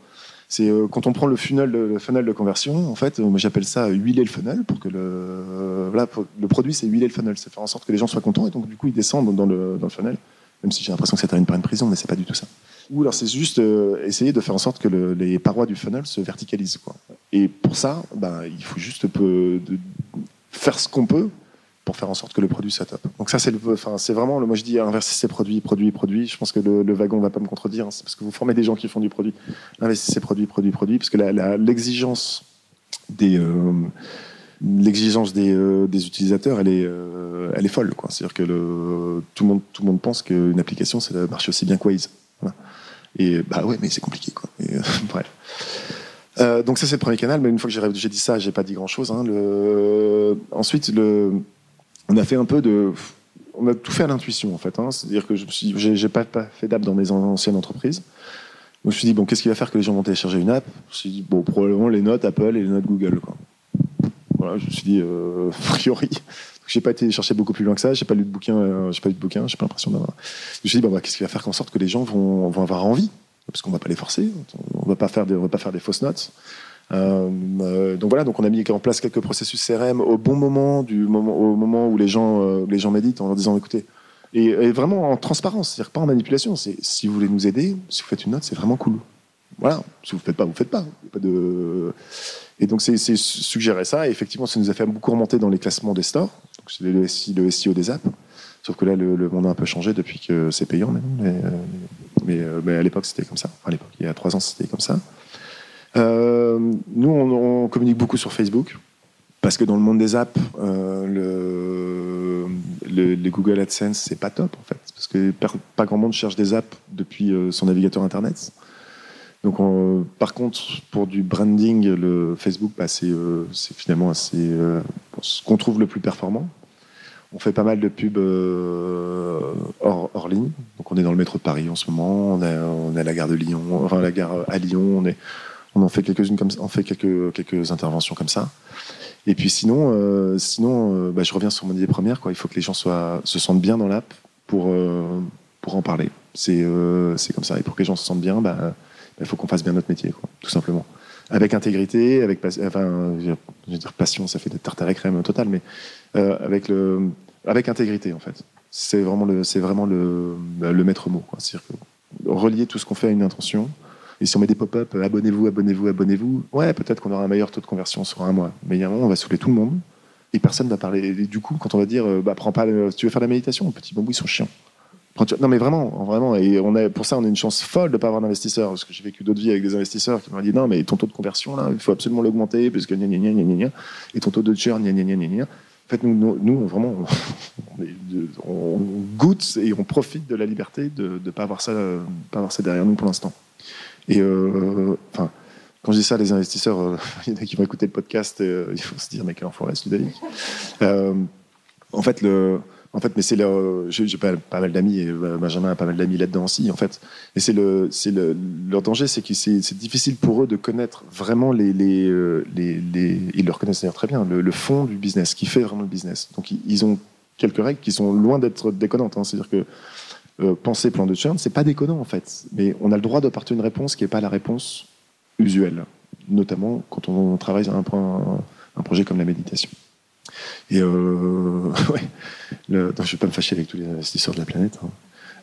C'est quand on prend le funnel, le funnel de conversion, en fait, j'appelle ça huiler le funnel pour que le, voilà, le produit, c'est huiler le funnel, c'est faire en sorte que les gens soient contents et donc du coup ils descendent dans le, funnel. Même si j'ai l'impression que ça termine par une prison, mais c'est pas du tout ça. Ou alors c'est juste euh, essayer de faire en sorte que les parois du funnel se verticalisent. Quoi. Et pour ça, ben, il faut juste peu faire ce qu'on peut pour faire en sorte que le produit soit top. Donc ça, c'est, enfin, c'est vraiment, le, moi je dis inverser produits, produits, produits. Je pense que le, le wagon va pas me contredire. Hein. c'est parce que vous formez des gens qui font du produit. Investissez produits, produits, produits. Parce que l'exigence des... Euh, l'exigence des, euh, des, utilisateurs, elle est, elle est folle. C'est-à-dire que tout, le monde, tout le monde pense qu'une application, ça marche aussi bien que Waze. Et bah ouais, mais c'est compliqué, quoi. Euh, bref. Euh, donc ça c'est le premier canal, mais une fois que j'ai dit ça, j'ai pas dit grand chose. Hein. Ensuite, le... on a fait un peu de, on a tout fait à l'intuition en fait. Hein. C'est-à-dire que je j'ai, pas, pas, fait d'app dans mes anciennes entreprises. Donc je me suis dit bon, qu'est-ce qui va faire que les gens vont télécharger une app? Je me suis dit bon, probablement les notes Apple et les notes Google. Quoi. Voilà, je me suis dit euh, a priori, j'ai pas été chercher beaucoup plus loin que ça. J'ai pas lu de bouquin. Euh, j'ai pas lu de bouquin. J'ai pas l'impression d'avoir. Je me suis dit, bah, qu'est-ce qui va faire en sorte que les gens vont, avoir envie? Parce qu'on va pas les forcer. On va pas faire va pas faire des fausses notes. Euh, euh, donc voilà, donc on a mis en place quelques processus CRM au bon moment, au moment où les gens, les gens méditent, en leur disant, écoutez, et, vraiment en transparence, c'est-à-dire pas en manipulation. C'est si vous voulez nous aider, si vous faites une note, c'est vraiment cool. Voilà. Si vous faites pas, vous faites pas. Et donc c'est suggérer ça. Et effectivement, ça nous a fait beaucoup remonter dans les classements des stores c'est le, SEO des apps. Sauf que là, le, monde a un peu changé depuis que c'est payant euh, euh, mais, à l'époque, c'était comme ça. à l'époque, il y a trois ans, c'était comme ça. Euh, nous, on, communique beaucoup sur Facebook. parce que dans le monde des apps, le, les Google AdSense, c'est pas top en fait. Parce que pas grand monde cherche des apps depuis son navigateur Internet. Donc, par contre, pour du branding, le Facebook, bah, c'est finalement assez, ce qu'on trouve le plus performant. On fait pas mal de pubs euh, hors, ligne. Donc on est dans le métro de Paris en ce moment. On est, on à la gare de Lyon, enfin la gare à Lyon. On est, on en fait quelques interventions comme ça. Et puis sinon, euh, sinon, euh, bah, je reviens sur mon idée première. Quoi. Il faut que les gens soient, se sentent bien dans l'app pour pour en parler. C'est c'est comme ça. Et pour que les gens se sentent bien, bah, il faut qu'on fasse bien notre métier, tout simplement avec intégrité, avec enfin, je veux dire passion, ça fait des tartes à la crème total, mais euh, avec le, avec intégrité en fait. C'est vraiment le, c'est vraiment le, le maître mot. C'est-à-dire relier tout ce qu'on fait à une intention. Et si on met des pop-up, abonnez-vous, abonnez-vous, abonnez-vous, ouais, peut-être qu'on aura un meilleur taux de conversion sur un mois. Mais il y a un moment, on va saouler tout le monde. Et personne ne va parler. Et du coup, quand on va dire, euh, bah, prends pas, tu veux faire de la méditation, petit bambou, ils sont chiants. Non, mais vraiment, vraiment. Et on a, pour ça, on a une chance folle de ne pas avoir d'investisseurs. Parce que j'ai vécu d'autres vies avec des investisseurs qui m'ont dit non, mais ton taux de conversion, là, il faut absolument l'augmenter, parce que gna, gna, gna, gna, et ton taux de churn, gna, gna, gna, gna, En fait, nous, nous, vraiment, on, goûte et on profite de la liberté de ne pas, avoir ça, pas avoir ça derrière nous pour l'instant. Et euh, quand je dis ça, les investisseurs, euh, il y en a qui vont écouter le podcast, et, euh, il faut se dire, mais quel enfoiré, Ludovic. En fait, en fait, mais c'est j'ai pas, mal d'amis et Benjamin a pas mal d'amis là-dedans aussi, en fait. Et c'est le, c'est le, leur danger, c'est que c'est, difficile pour eux de connaître vraiment les ils le reconnaissent d'ailleurs très bien, le, fond du business, qui fait vraiment le business. Donc ils ont quelques règles qui sont loin d'être déconnantes. Hein. C'est-à-dire que euh, penser plan de churn, c'est pas déconnant en fait, mais on a le droit d'apporter une réponse qui n'est pas la réponse usuelle, notamment quand on travaille sur un, projet comme la méditation. Et euh, je ne vais pas me fâcher avec tous les investisseurs de la planète. Hein.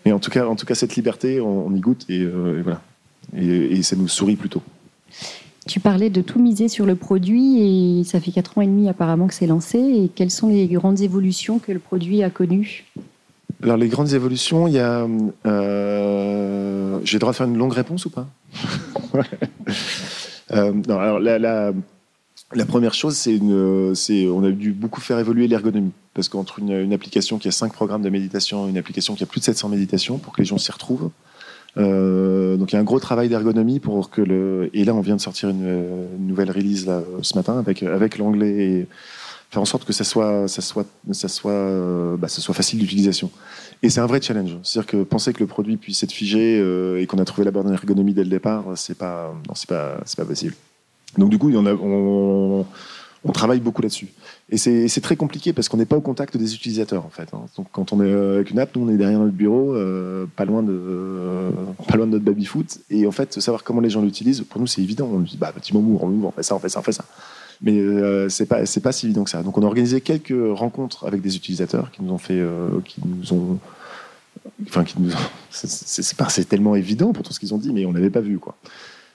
Mais en tout cas, cette liberté, on, y goûte et, euh, voilà. Et, ça nous sourit plutôt. Tu parlais de tout miser sur le produit et ça fait 4 ans et demi apparemment que c'est lancé. Et quelles sont les grandes évolutions que le produit a connues? Alors les grandes évolutions, il y a... Euh, J'ai le droit de faire une longue réponse ou pas? Euh, Non, alors la, la la première chose, c'est on a dû beaucoup faire évoluer l'ergonomie. Parce qu'entre une, application qui a 5 programmes de méditation et une application qui a plus de 700 méditations, pour que les gens s'y retrouvent, euh, donc il y a un gros travail d'ergonomie pour que le. Et là, on vient de sortir une, nouvelle release ce matin avec, avec l'anglais et faire en sorte que ça soit, ça soit, ça soit, bah, ça soit facile d'utilisation. Et c'est un vrai challenge. C'est-à-dire que penser que le produit puisse être figé euh, et qu'on a trouvé la bonne ergonomie dès le départ, c'est pas, non, c'est pas, c'est pas possible. Donc du coup, on, travaille beaucoup là-dessus. Et c'est très compliqué parce qu'on n'est pas au contact des utilisateurs en fait. Hein. Donc quand on est euh, avec une app, nous on est derrière notre bureau, euh, pas loin de euh, pas loin de notre baby foot. Et en fait, savoir comment les gens l'utilisent, pour nous c'est évident. On dit bah petit moment, on fait ça, on fait ça, on fait ça. Mais c'est pas c'est pas si évident que ça. Donc on a organisé quelques rencontres avec des utilisateurs qui nous ont fait, qui nous ont enfin qui nous c'est tellement évident pour tout ce qu'ils ont dit, mais on n'avait pas vu quoi.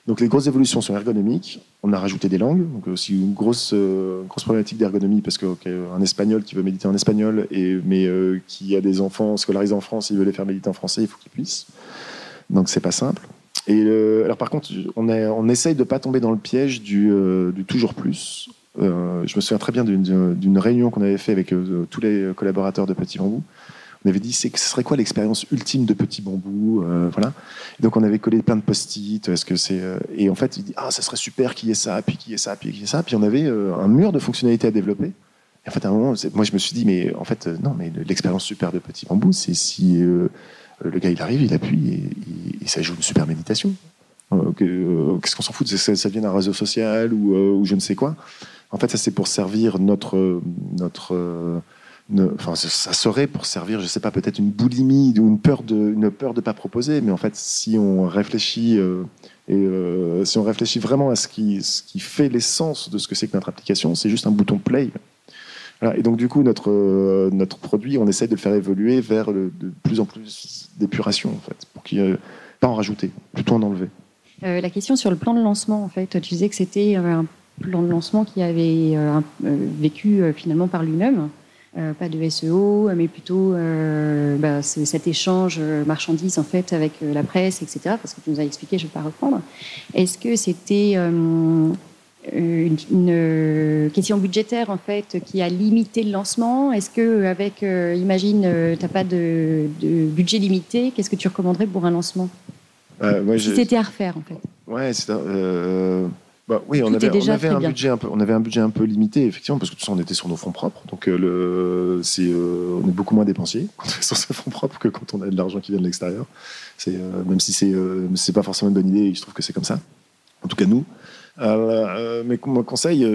Donc les grosses évolutions sont ergonomiques. On a rajouté des langues, donc aussi une grosse, euh, grosse problématique d'ergonomie parce qu'un espagnol qui veut méditer en espagnol, et, mais euh, qui a des enfants scolarisés en France, il veut les faire méditer en français, il faut qu'il puisse. Donc c'est pas simple. Et alors par contre, on, on essaye de pas tomber dans le piège du, euh, du toujours plus. je me souviens très bien d'une réunion qu'on avait fait avec tous les collaborateurs de Petit Bambou. On avait dit ce serait quoi l'expérience ultime de petit bambou euh, voilà. Donc on avait collé plein de post-it est-ce que c'est euh, et en fait il dit ah ça serait super qu'il y ait ça puis qu'il y ait ça puis qu'il y ait ça puis on avait euh, un mur de fonctionnalités à développer. Et en fait à un moment moi je me suis dit mais en fait non mais l'expérience super de petit bambou c'est si le gars il arrive il appuie et, ça joue une super méditation qu'est-ce qu'on s'en fout? Ça, ça vient d'un réseau social ou, ou, je ne sais quoi en fait ça c'est pour servir notre notre enfin, ça serait pour servir, je sais pas, peut-être une boulimie ou une peur de, une peur de pas proposer. Mais en fait, si on réfléchit euh, et euh, si on réfléchit vraiment à ce qui fait l'essence de ce que c'est que notre application, c'est juste un bouton play. Et donc du coup, notre euh, notre produit, on essaie de le faire évoluer vers de plus en plus d'épuration, en fait, pour qu'il n'y pas en rajouter, plutôt en enlever. la question sur le plan de lancement, en fait, tu disais que c'était un plan de lancement qui avait vécu finalement par lui-même. Euh, pas de SEO, mais plutôt euh, bah, cet échange euh, marchandise en fait avec la presse, etc. Parce que tu nous as expliqué, je ne vais pas reprendre. Est-ce que c'était une, question budgétaire en fait qui a limité le lancement Est-ce que avec, imagine, tu n'as pas de, budget limité, qu'est-ce que tu recommanderais pour un lancement Si c'était à refaire en fait. Ouais, c'est bah, oui, on avait, on avait un budget un peu, on avait un budget un peu limité effectivement parce que tout ça on était sur nos fonds propres, donc euh, le, c'est, euh, on est beaucoup moins dépensier quand on est sur ses fonds propres que quand on a de l'argent qui vient de l'extérieur. C'est euh, même si c'est c'est pas forcément une bonne idée, je trouve que c'est comme ça. En tout cas nous. Mais mon conseil,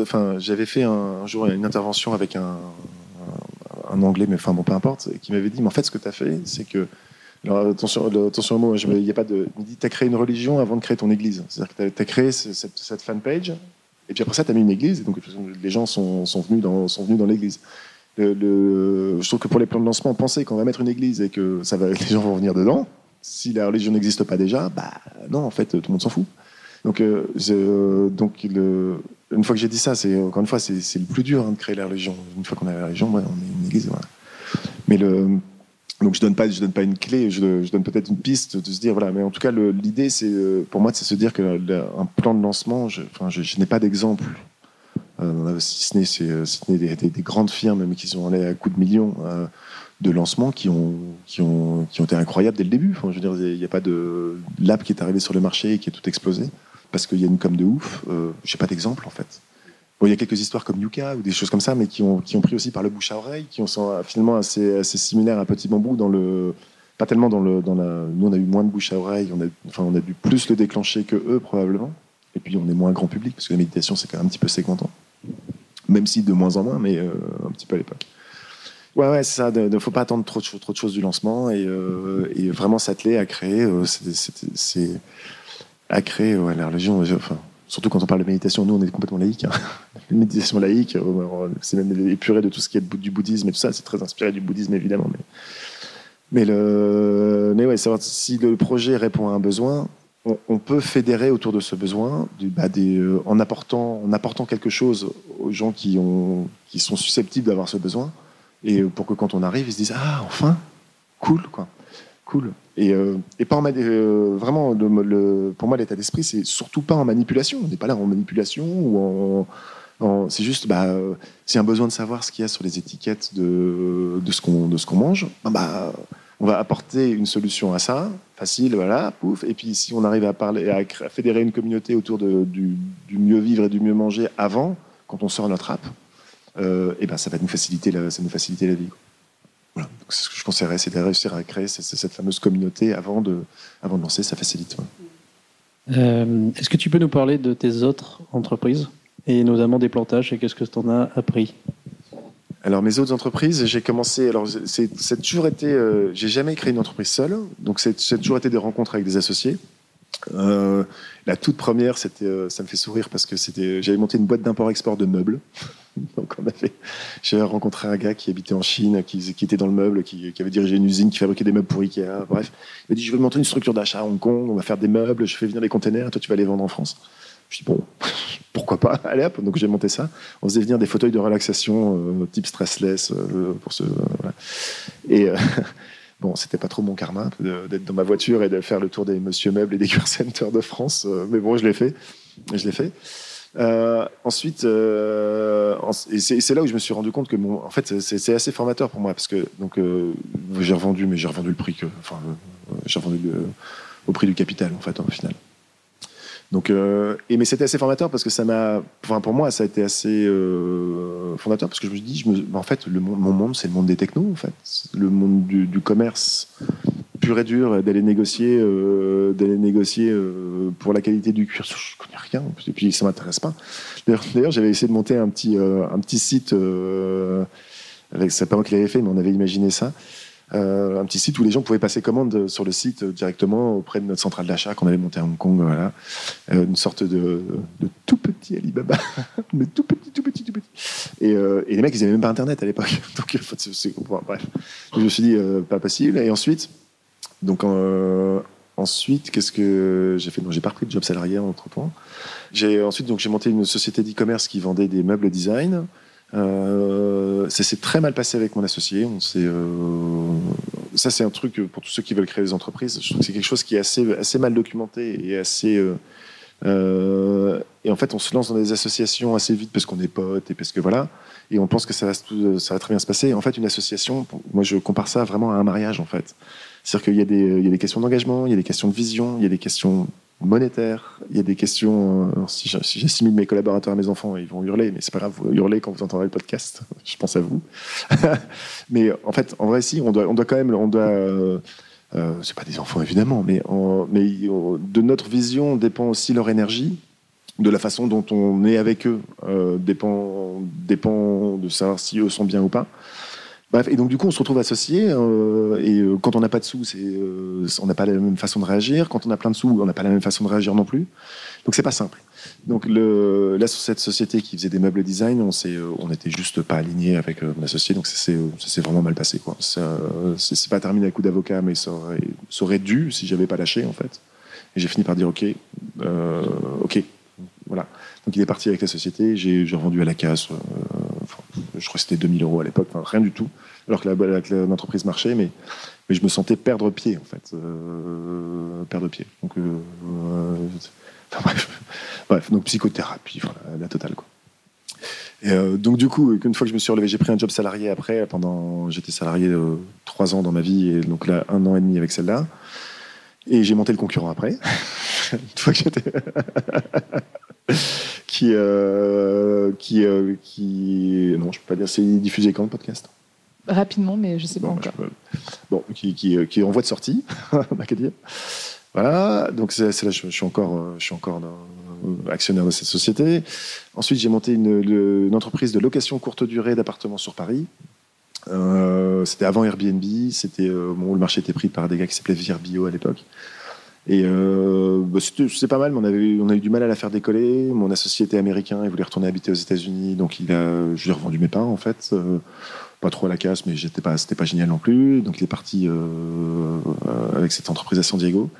enfin, j'avais fait un, jour une intervention avec un, anglais, mais enfin bon, peu importe, qui m'avait dit, mais en fait, ce que tu as fait, c'est que attention, attention au mot, il n'y a pas de. Il dit tu as créé une religion avant de créer ton église. C'est-à-dire que tu as, créé cette, cette fanpage, et puis après ça, tu as mis une église, et donc les gens sont, venus dans, l'église. Je trouve que pour les plans de lancement, penser qu'on va mettre une église et que les gens vont venir dedans, si la religion n'existe pas déjà, bah non, en fait, tout le monde s'en fout. Donc, euh, donc le, une fois que j'ai dit ça, c'est encore une fois, c'est le plus dur hein, de créer la religion. Une fois qu'on a la religion, on est une église. Mais donc je donne pas, je donne pas une clé, je, donne peut-être une piste de se dire voilà. Mais en tout cas, l'idée, c'est euh, pour moi, c'est se dire qu'un plan de lancement, je, n'ai pas d'exemple. Euh, si ce n'est euh, des, des, des, grandes firmes, mais qui sont allées à coups de millions euh, de lancement, qui ont, qui ont, qui ont été incroyables dès le début. Enfin, je veux dire, il n'y a pas de l'app qui est arrivé sur le marché et qui est tout explosé parce qu'il y a une com de ouf. Euh, j'ai pas d'exemple en fait il y a quelques histoires comme Yuka ou des choses comme ça, mais qui ont, qui ont pris aussi par le bouche à oreille, qui sont finalement assez, assez similaires à Petit Bambou dans le. Pas tellement dans le. Dans la, nous, on a eu moins de bouche à oreille, on a, enfin, on a dû plus le déclencher que eux, probablement. Et puis, on est moins grand public, parce que la méditation, c'est quand même un petit peu segmentant. Même si de moins en moins, mais euh, un petit peu à l'époque. Ouais, ouais, c'est ça. Il ne faut pas attendre trop de, choses du lancement et, euh, et vraiment s'atteler à créer. Euh, c'est à créer la religion. Enfin, Surtout quand on parle de méditation, nous on est complètement laïque. Hein. méditation laïque, euh, c'est même épuré de tout ce qui est du bouddhisme et tout ça. C'est très inspiré du bouddhisme évidemment. Mais, mais, le, mais ouais, savoir si le projet répond à un besoin, on, peut fédérer autour de ce besoin bah, euh, en, apportant, quelque chose aux gens qui sont susceptibles d'avoir ce besoin. Et pour que quand on arrive, ils se disent Ah, enfin, cool, quoi cool. Et, euh, et pas en euh, vraiment, pour moi, l'état d'esprit, c'est surtout pas en manipulation. On n'est pas là en manipulation ou c'est juste, bah, euh, a un besoin de savoir ce qu'il y a sur les étiquettes de, de ce qu'on qu'on mange, bah, bah, on va apporter une solution à ça, facile, voilà, pouf. Et puis si on arrive à parler, à, fédérer une communauté autour du, mieux vivre et du mieux manger avant, quand on sort notre app, et ben ça va nous faciliter la, ça nous faciliter la vie ce que je conseillerais, c'est de réussir à créer cette, fameuse communauté avant de, avant de lancer, ça facilite. Euh, est-ce que tu peux nous parler de tes autres entreprises et notamment des plantages et qu'est-ce que tu en as appris? Alors mes autres entreprises, j'ai commencé. Alors c'est toujours été. Euh, j'ai jamais créé une entreprise seule, donc c'est toujours été des rencontres avec des associés. Euh, la toute première, c'était, euh, ça me fait sourire parce que c'était, j'avais monté une boîte d'import-export de meubles. Donc on avait, j'avais rencontré un gars qui habitait en Chine, qui, était dans le meuble, qui, avait dirigé une usine qui fabriquait des meubles pour Ikea. Bref, il m'a dit je vais monter une structure d'achat à Hong Kong, on va faire des meubles, je fais venir des containers, toi tu vas les vendre en France. Je dis bon, pourquoi pas, allez hop. Donc j'ai monté ça. On faisait venir des fauteuils de relaxation euh, type stressless pour ce. Voilà. Et Bon, c'était pas trop mon karma d'être dans ma voiture et de faire le tour des Monsieur Meubles et des Cure Center de France, euh, mais bon, je l'ai fait. Je l'ai fait. Euh, ensuite, euh, c'est là où je me suis rendu compte que mon, en fait, c'est assez formateur pour moi parce que donc j'ai revendu, mais j'ai revendu le prix que, enfin, j'ai revendu au prix du capital en fait, au final. Donc, euh, et, mais c'était assez formateur parce que ça m'a, enfin pour moi, ça a été assez euh, fondateur parce que je me dit, je me, en fait, le monde, mon monde, c'est le monde des technos, en fait, le monde du, du commerce pur et dur, d'aller négocier, euh, d'aller négocier euh, pour la qualité du cuir. Je connais rien, et puis ça m'intéresse pas. D'ailleurs, j'avais essayé de monter un petit, euh, un petit site. avec, c'est pas moi qui l'avais fait, mais on avait imaginé ça. Euh, un petit site où les gens pouvaient passer commande sur le site directement auprès de notre centrale d'achat qu'on avait monté à Hong Kong. Voilà. Euh, une sorte de, tout petit Alibaba, mais tout petit, tout petit, tout petit. Et, euh, les mecs, ils n'avaient même pas Internet à l'époque. Donc, c'est, bref. je me suis dit, pas possible. Et ensuite, donc, ensuite, qu'est-ce que j'ai fait? Non, j'ai pas repris de job salarié entre temps. J'ai ensuite donc j'ai monté une société d'e-commerce qui vendait des meubles design. Euh, ça s'est très mal passé avec mon associé. Euh, ça, c'est un truc pour tous ceux qui veulent créer des entreprises. Je trouve que c'est quelque chose qui est assez, mal documenté et assez. Euh, et en fait, on se lance dans des associations assez vite parce qu'on est potes et parce que voilà, et on pense que ça va, très bien se passer. en fait, une association, moi, je compare ça vraiment à un mariage, en fait. C'est-à-dire qu'il y a des questions d'engagement, il y a des questions de vision, il y a des questions monétaires, il y a des questions. Euh, si j'assimile mes collaborateurs à mes enfants, ils vont hurler, mais c'est pas grave, vous hurlez quand vous entendrez le podcast. Je pense à vous. mais en fait, en vrai, si, on doit, on doit quand même, on doit. Euh, euh c'est pas des enfants évidemment, mais, mais de notre vision dépend aussi leur énergie, de la façon dont on est avec eux euh, dépend, dépend de savoir si eux sont bien ou pas. Bref, et donc du coup, on se retrouve associés. Euh, et euh, quand on n'a pas de sous, euh, on n'a pas la même façon de réagir. Quand on a plein de sous, on n'a pas la même façon de réagir non plus. Donc c'est pas simple. Donc là, sur cette société qui faisait des meubles design, on s'est, on était juste pas alignés avec mon associé. Donc ça s'est, vraiment mal passé. Quoi. Ça, c'est, pas terminé à coup d'avocat, mais ça aurait, ça aurait dû si j'avais pas lâché en fait. Et j'ai fini par dire ok, ok, voilà. Donc il est parti avec la société. J'ai revendu à la casse je crois que c'était 2000 euros à l'époque, rien du tout, alors que l'entreprise marchait, mais, je me sentais perdre pied, en fait. Euh, perdre pied. Donc, euh, euh, bref. donc psychothérapie, la totale. Et donc du coup, une fois que je me suis relevé, j'ai pris un job salarié après. Pendant, j'étais salarié trois ans dans ma vie et donc là un an et demi avec celle-là. Et j'ai monté le concurrent après. une fois que j'étais qui, euh, qui, euh, qui, non, je peux pas dire, c'est diffusé quand le podcast? Rapidement, mais je sais pas encore. bon, qui, qui, qui, est en voie de sortie, on qu'à dire. Voilà, donc c'est là, je, je, suis encore, je suis encore actionnaire de cette société. Ensuite, j'ai monté une, une, entreprise de location courte durée d'appartements sur Paris. Euh, c'était avant Airbnb, c'était bon, le marché était pris par des gars qui s'appelaient Virbio à l'époque. Et euh, bah, c'est pas mal, mais on, avait, on a eu du mal à la faire décoller. Mon associé était américain, il voulait retourner habiter aux États-Unis, donc il a, je lui ai revendu mes parts en fait. Euh, pas trop à la casse, mais c'était pas génial non plus. Donc il est parti euh, avec cette entreprise à San Diego.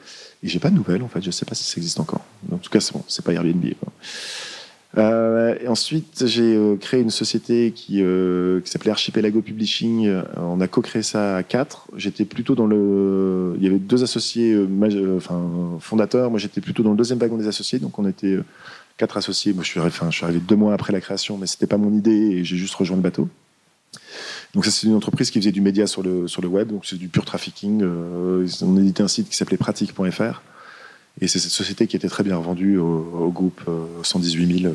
Et j'ai pas de nouvelles en fait, je sais pas si ça existe encore. En tout cas, c'est bon, c'est pas Airbnb. Quoi. Euh, ensuite, j'ai euh, créé une société qui, euh, s'appelait Archipelago Publishing. Euh, on a co-créé ça à quatre. J'étais plutôt dans le. Il y avait deux associés enfin, fondateurs. Moi, j'étais plutôt dans le deuxième wagon des associés. Donc, on était quatre associés. Moi, je suis, enfin, je suis arrivé deux mois après la création, mais c'était pas mon idée et j'ai juste rejoint le bateau. Donc, ça, c'est une entreprise qui faisait du média sur le, sur le web. Donc, c'est du pur trafficking. on éditait un site qui s'appelait pratique.fr. Et c'est cette société qui était très bien revendue au, groupe 118 000.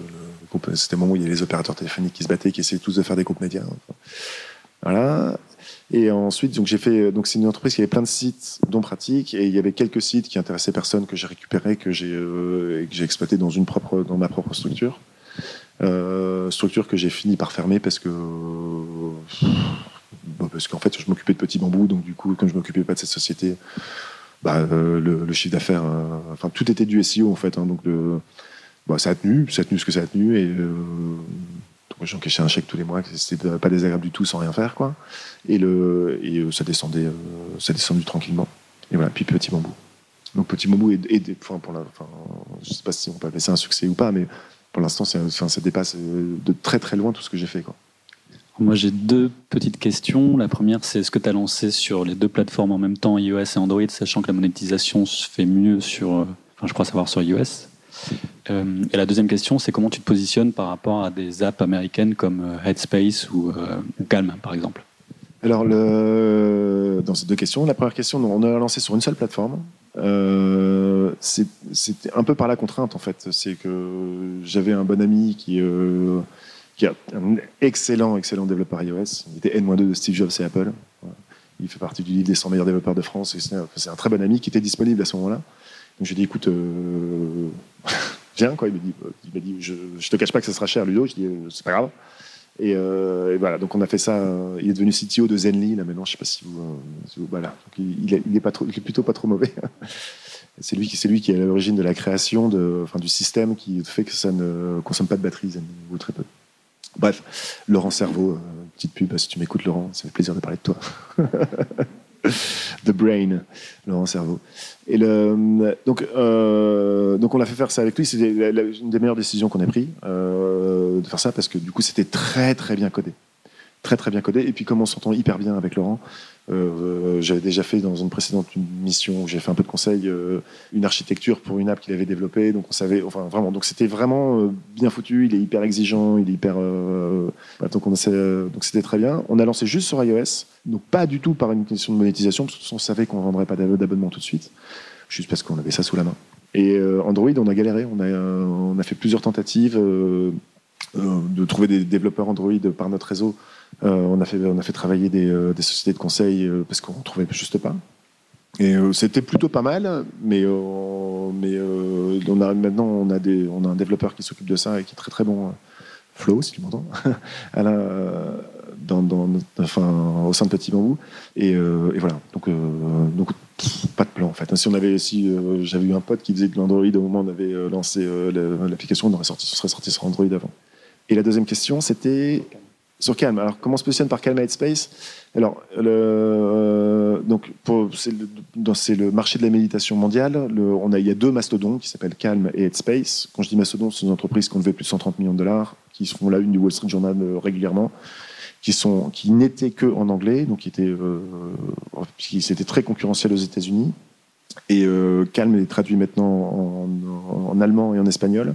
C'était le moment où il y avait les opérateurs téléphoniques qui se battaient, qui essayaient tous de faire des groupes médias. Voilà. Et ensuite, donc j'ai fait, donc c'est une entreprise qui avait plein de sites, dont pratique, et il y avait quelques sites qui intéressaient personne que j'ai récupérés, que j'ai euh, exploité dans une propre, dans ma propre structure, euh, structure que j'ai fini par fermer parce que parce qu'en fait je m'occupais de petits bambous, donc du coup, comme je m'occupais pas de cette société, bah, euh, le, chiffre d'affaires, euh, enfin tout était du SEO en fait. Hein, donc le, bah, ça a tenu, ça a tenu ce que ça a tenu et euh, j'encaissais un chèque tous les mois, c'était pas désagréable du tout sans rien faire quoi. Et le et ça descendait, ça descendu tranquillement. Et voilà, puis petit bambou. Donc petit bambou et, enfin, pour la, enfin, je sais pas si on peut appeler ça un succès ou pas, mais pour l'instant, enfin, ça dépasse de très très loin tout ce que j'ai fait quoi. Moi, j'ai deux petites questions. La première, c'est est-ce que tu as lancé sur les deux plateformes en même temps, iOS et Android, sachant que la monétisation se fait mieux sur, euh, enfin, je crois savoir sur iOS? Euh, et la deuxième question, c'est comment tu te positionnes par rapport à des apps américaines comme euh, Headspace ou, Calm, par exemple? Alors, dans ces deux questions, la première question, on a lancé sur une seule plateforme. C'était un peu par la contrainte, en fait. C'est que j'avais un bon ami qui qui est un excellent, excellent développeur iOS. Il était N-2 de Steve Jobs et Apple. Il fait partie du livre des 100 meilleurs développeurs de France. C'est un très bon ami qui était disponible à ce moment-là. Donc j'ai dit, écoute, euh... viens, quoi. Il m'a dit, je, je te cache pas que ça sera cher, Ludo. Je dis, euh, c'est pas grave. Euh, et, voilà, donc on a fait ça. il est devenu CTO de Zenly, là maintenant. Je sais pas si vous. Voilà. il, est, plutôt pas trop mauvais. c'est lui lui qui est à l'origine de la création de, enfin, du système qui fait que ça ne consomme pas de batterie, Zenly, ou très peu. Bref, Laurent Cerveau, euh, petite pub, si tu m'écoutes Laurent, ça fait plaisir de parler de toi. The Brain, Laurent Cerveau. Et le, donc, euh, donc on a fait faire ça avec lui. C'était une des meilleures décisions qu'on ait pris euh, de faire ça parce que du coup c'était très très bien codé, très très bien codé. Et puis comme on s'entend hyper bien avec Laurent, euh, j'avais déjà fait dans une précédente mission où j'ai fait un peu de conseil euh, une architecture pour une app qu'il avait développée. Donc on savait, enfin vraiment, donc c'était vraiment euh, bien foutu. Il est hyper exigeant, il est hyper. donc on donc c'était très bien. On a lancé juste sur iOS, donc pas du tout par une question de monétisation, parce qu'on savait qu'on ne vendrait pas d'abonnement tout de suite, juste parce qu'on avait ça sous la main. Et Android, on a galéré, on a, on a fait plusieurs tentatives de trouver des développeurs Android par notre réseau on, a fait, on a fait travailler des, euh, sociétés de conseil euh, parce qu'on ne trouvait juste pas. Et c'était plutôt pas mal, mais, mais on a, maintenant on a, des, on a un développeur qui s'occupe de ça et qui est très très bon. Flo, si tu m'entends, dans, dans, enfin, au sein de Petit Bambou. Et, voilà, donc, donc pas de plan en fait. Si, on avait, si j'avais eu un pote qui faisait de l'Android au moment où on avait lancé l'application, on aurait sorti, serait sorti sur Android avant. Et la deuxième question, c'était sur Calm. Alors, comment se positionne par Calm Headspace Alors, euh, donc, c'est le, marché de la méditation mondiale. Le, on a, il y a deux mastodons qui s'appellent Calm et Headspace. Quand je dis mastodon, c'est une entreprise qui ont levé plus de 130 millions de dollars, qui font la une du Wall Street Journal euh, régulièrement, qui, sont, qui n'étaient que en anglais, donc qui étaient, euh, qui, c'était très concurrentiel aux États-Unis. Et Calm est traduit maintenant en, allemand et en espagnol.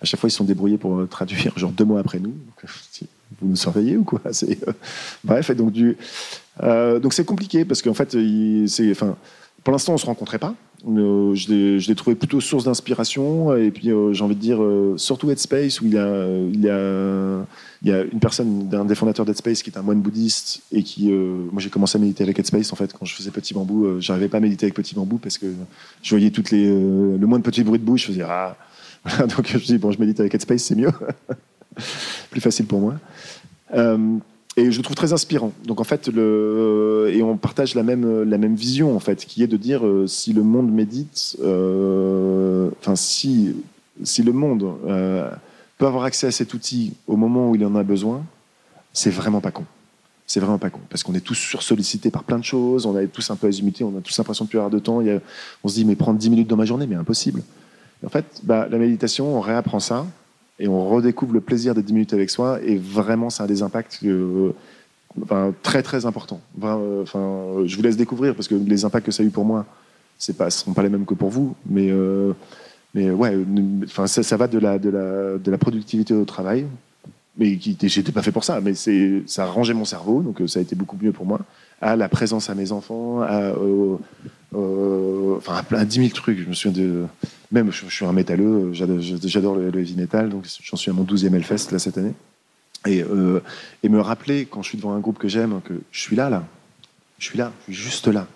À chaque fois, ils sont débrouillés pour traduire, genre deux mois après nous. Vous nous surveillez ou quoi euh, Bref, euh, donc c'est compliqué parce qu'en fait, pour l'instant, on se rencontrait pas. Euh, je, l'ai, trouvé plutôt source d'inspiration et puis j'ai envie de dire surtout Headspace où il y a, une personne, un des fondateurs d'Headspace qui est un moine bouddhiste et qui, moi j'ai commencé à méditer avec Headspace en fait quand je faisais Petit Bambou, j'arrivais pas à méditer avec Petit Bambou parce que je voyais toutes les, le moins de petits bruits de bouche, je faisais ah, donc je dis bon je médite avec Headspace c'est mieux, plus facile pour moi. Euh, et je le trouve très inspirant. Donc en fait, le, et on partage la même, la même vision en fait, qui est de dire euh, si le monde médite, euh, si, si le monde peut avoir accès à cet outil au moment où il en a besoin, c'est vraiment pas con. C'est vraiment pas con, parce qu'on est tous sursollicités par plein de choses, on est tous un peu azimutés, on a tous l'impression de plus avoir de temps. On se dit, mais prendre 10 minutes dans ma journée, mais impossible. en fait, bah, la méditation, on réapprend ça, et on redécouvre le plaisir des 10 minutes avec soi. Et vraiment, ça a des impacts euh, très très importants. Enfin, je vous laisse découvrir parce que les impacts que ça a eu pour moi, ce ne seront pas les mêmes que pour vous. Mais, euh, mais ouais, enfin, ça, va de la, de, la, de la productivité au travail. Mais j'étais pas fait pour ça, mais ça a rangé mon cerveau, donc euh, ça a été beaucoup mieux pour moi. À la présence à mes enfants, à, enfin, à plein 10 000 trucs. Je me souviens de même, je, suis un métalleux, j'adore le, heavy metal, donc j'en suis à mon 12e Hellfest là, cette année. Et, euh, et, me rappeler, quand je suis devant un groupe que j'aime, que je suis là, là. Je suis là, je suis juste là.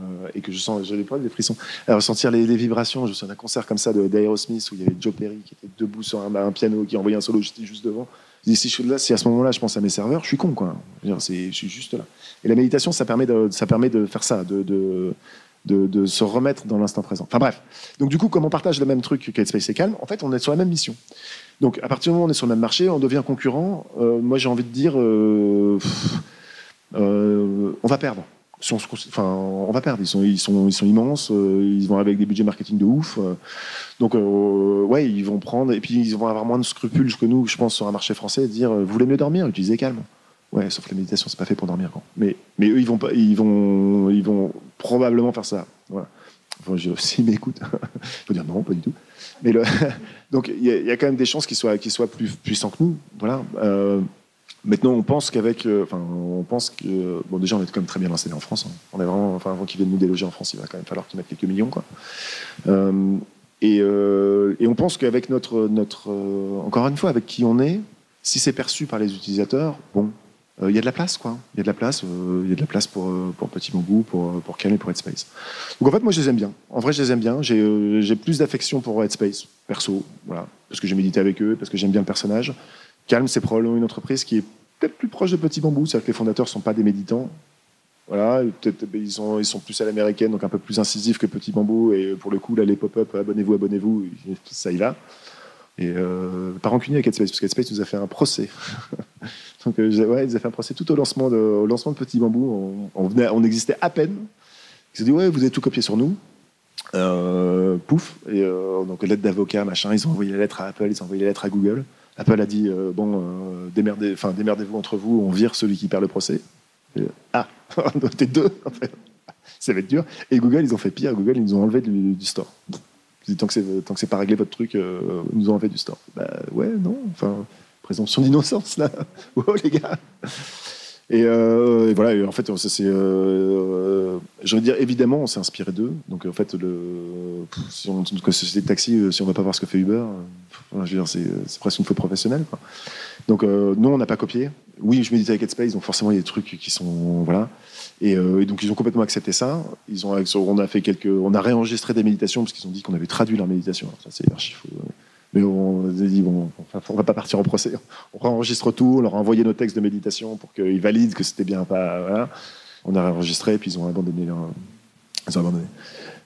Euh, et que je sens, j'ai des des frissons. À ressentir les, vibrations, je me souviens d'un concert comme ça d'Aerosmith où il y avait Joe Perry qui était debout sur un, piano, qui envoyait un solo, j'étais juste devant. Je dis, si, je là, si à ce moment-là je pense à mes serveurs, je suis con, quoi. Je, je suis juste là. Et la méditation, ça permet de, ça permet de faire ça, de de, se remettre dans l'instant présent. Enfin bref. Donc du coup, comme on partage le même truc qu'Headspace et Calm, en fait, on est sur la même mission. Donc à partir du moment où on est sur le même marché, on devient concurrent. Euh, moi, j'ai envie de dire, euh, euh, on va perdre. enfin, on va perdre. Ils sont, ils sont, ils sont immenses. ils vont avec des budgets marketing de ouf. donc, ouais, ils vont prendre. Et puis, ils vont avoir moins de scrupules que nous, je pense, sur un marché français, et dire, vous voulez mieux dormir, utilisez Calm. Ouais, sauf que la méditation, c'est pas fait pour dormir. Mais, mais eux, ils vont, pas, ils, vont, ils vont probablement faire ça. Voilà. Enfin, je, s'ils m'écoutent, il faut dire non, pas du tout. Mais donc, il y, a quand même des chances qu'ils soient, qu'ils soient plus puissants que nous. Voilà. Euh, maintenant, on pense qu'avec. Euh, enfin, on pense que. Bon, déjà, on est quand même très bien installé en France. Hein. On est vraiment. Enfin, avant qu'ils viennent nous déloger en France, il va quand même falloir qu'ils mettent quelques millions, quoi. Euh, et, et, on pense qu'avec notre. notre encore une fois, avec qui on est, si c'est perçu par les utilisateurs, bon, il euh, y a de la place, quoi. Il y a de la place, il euh, y a de la place pour, euh, pour Petit Bambou, pour, pour Ken et pour Headspace. Donc en fait, moi, je les aime bien. En vrai, je les aime bien. J'ai plus d'affection pour Headspace, perso, voilà, parce que j'ai médité avec eux, parce que j'aime bien le personnage. Calme, c'est probablement une entreprise qui est peut-être plus proche de Petit Bambou, c'est-à-dire que les fondateurs ne sont pas des méditants. Voilà, peut-être ils sont, ils sont plus à l'américaine, donc un peu plus incisifs que Petit Bambou. Et pour le coup, là, les pop-up, abonnez-vous, abonnez-vous, ça y va. Et euh, pas rancunier avec Headspace, parce qu'Headspace nous a fait un procès. Donc, euh, ouais, ils ont fait un procès tout au lancement de, Petit Bambou. On, on existait à peine. Ils ont dit Ouais, vous avez tout copié sur nous. Euh, pouf. Et euh, donc, lettre d'avocat, machin. Ils ont envoyé la lettre à Apple, ils ont envoyé la lettre à Google. Apple a dit bon, démerdez, enfin démerdez-vous entre vous, on vire celui qui perd le procès. ah, t'es deux. En fait. Ça va être dur. Et Google, ils ont fait pire. Google, ils nous ont enlevé du, store. Tant que c'est tant que c'est pas réglé votre truc, ils nous enlevé du store. Bah ouais, non. Enfin, présomption d'innocence là. wow, les gars. Euh, et, voilà, en fait, c'est, euh, je veux dire, évidemment, on s'est inspiré d'eux. Donc, en fait, le, si on une société de taxi, euh, si on va pas voir ce que fait Uber, je veux dire, c'est, presque une faute professionnelle. Donc, nous, on n'a pas copié. Oui, je médite avec Headspace, donc forcément, il y a des trucs qui sont, voilà. Et, donc, ils ont complètement accepté ça. Ils ont, on a fait quelques, on a réenregistré des méditations parce qu'ils ont dit qu'on avait traduit leur méditation. ça, c'est archi. Mais on a dit, bon, on va pas partir en procès. On enregistre tout, on leur a envoyé nos textes de méditation pour qu'ils valident que c'était bien pas. Voilà. On a enregistré, puis ils ont abandonné. Ils ont abandonné.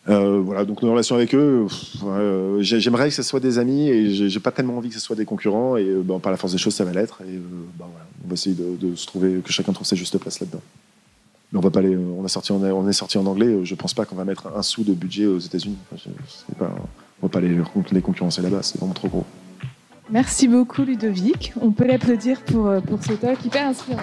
Euh, voilà, donc nos relations avec eux, euh, j'aimerais que ce soit des amis et j'ai pas tellement envie que ce soit des concurrents. Et euh, ben, par la force des choses, ça va l'être. Et ben, voilà, on va essayer de, se trouver, que chacun trouve sa juste place là-dedans. Mais on sorti, on, est sorti en anglais. Je pense pas qu'on va mettre un sou de budget aux États-Unis. Enfin, on va pas les, les concurrencer là-bas, c'est vraiment trop gros. Merci beaucoup Ludovic. On peut l'applaudir pour, euh, pour ce talk hyper inspirant.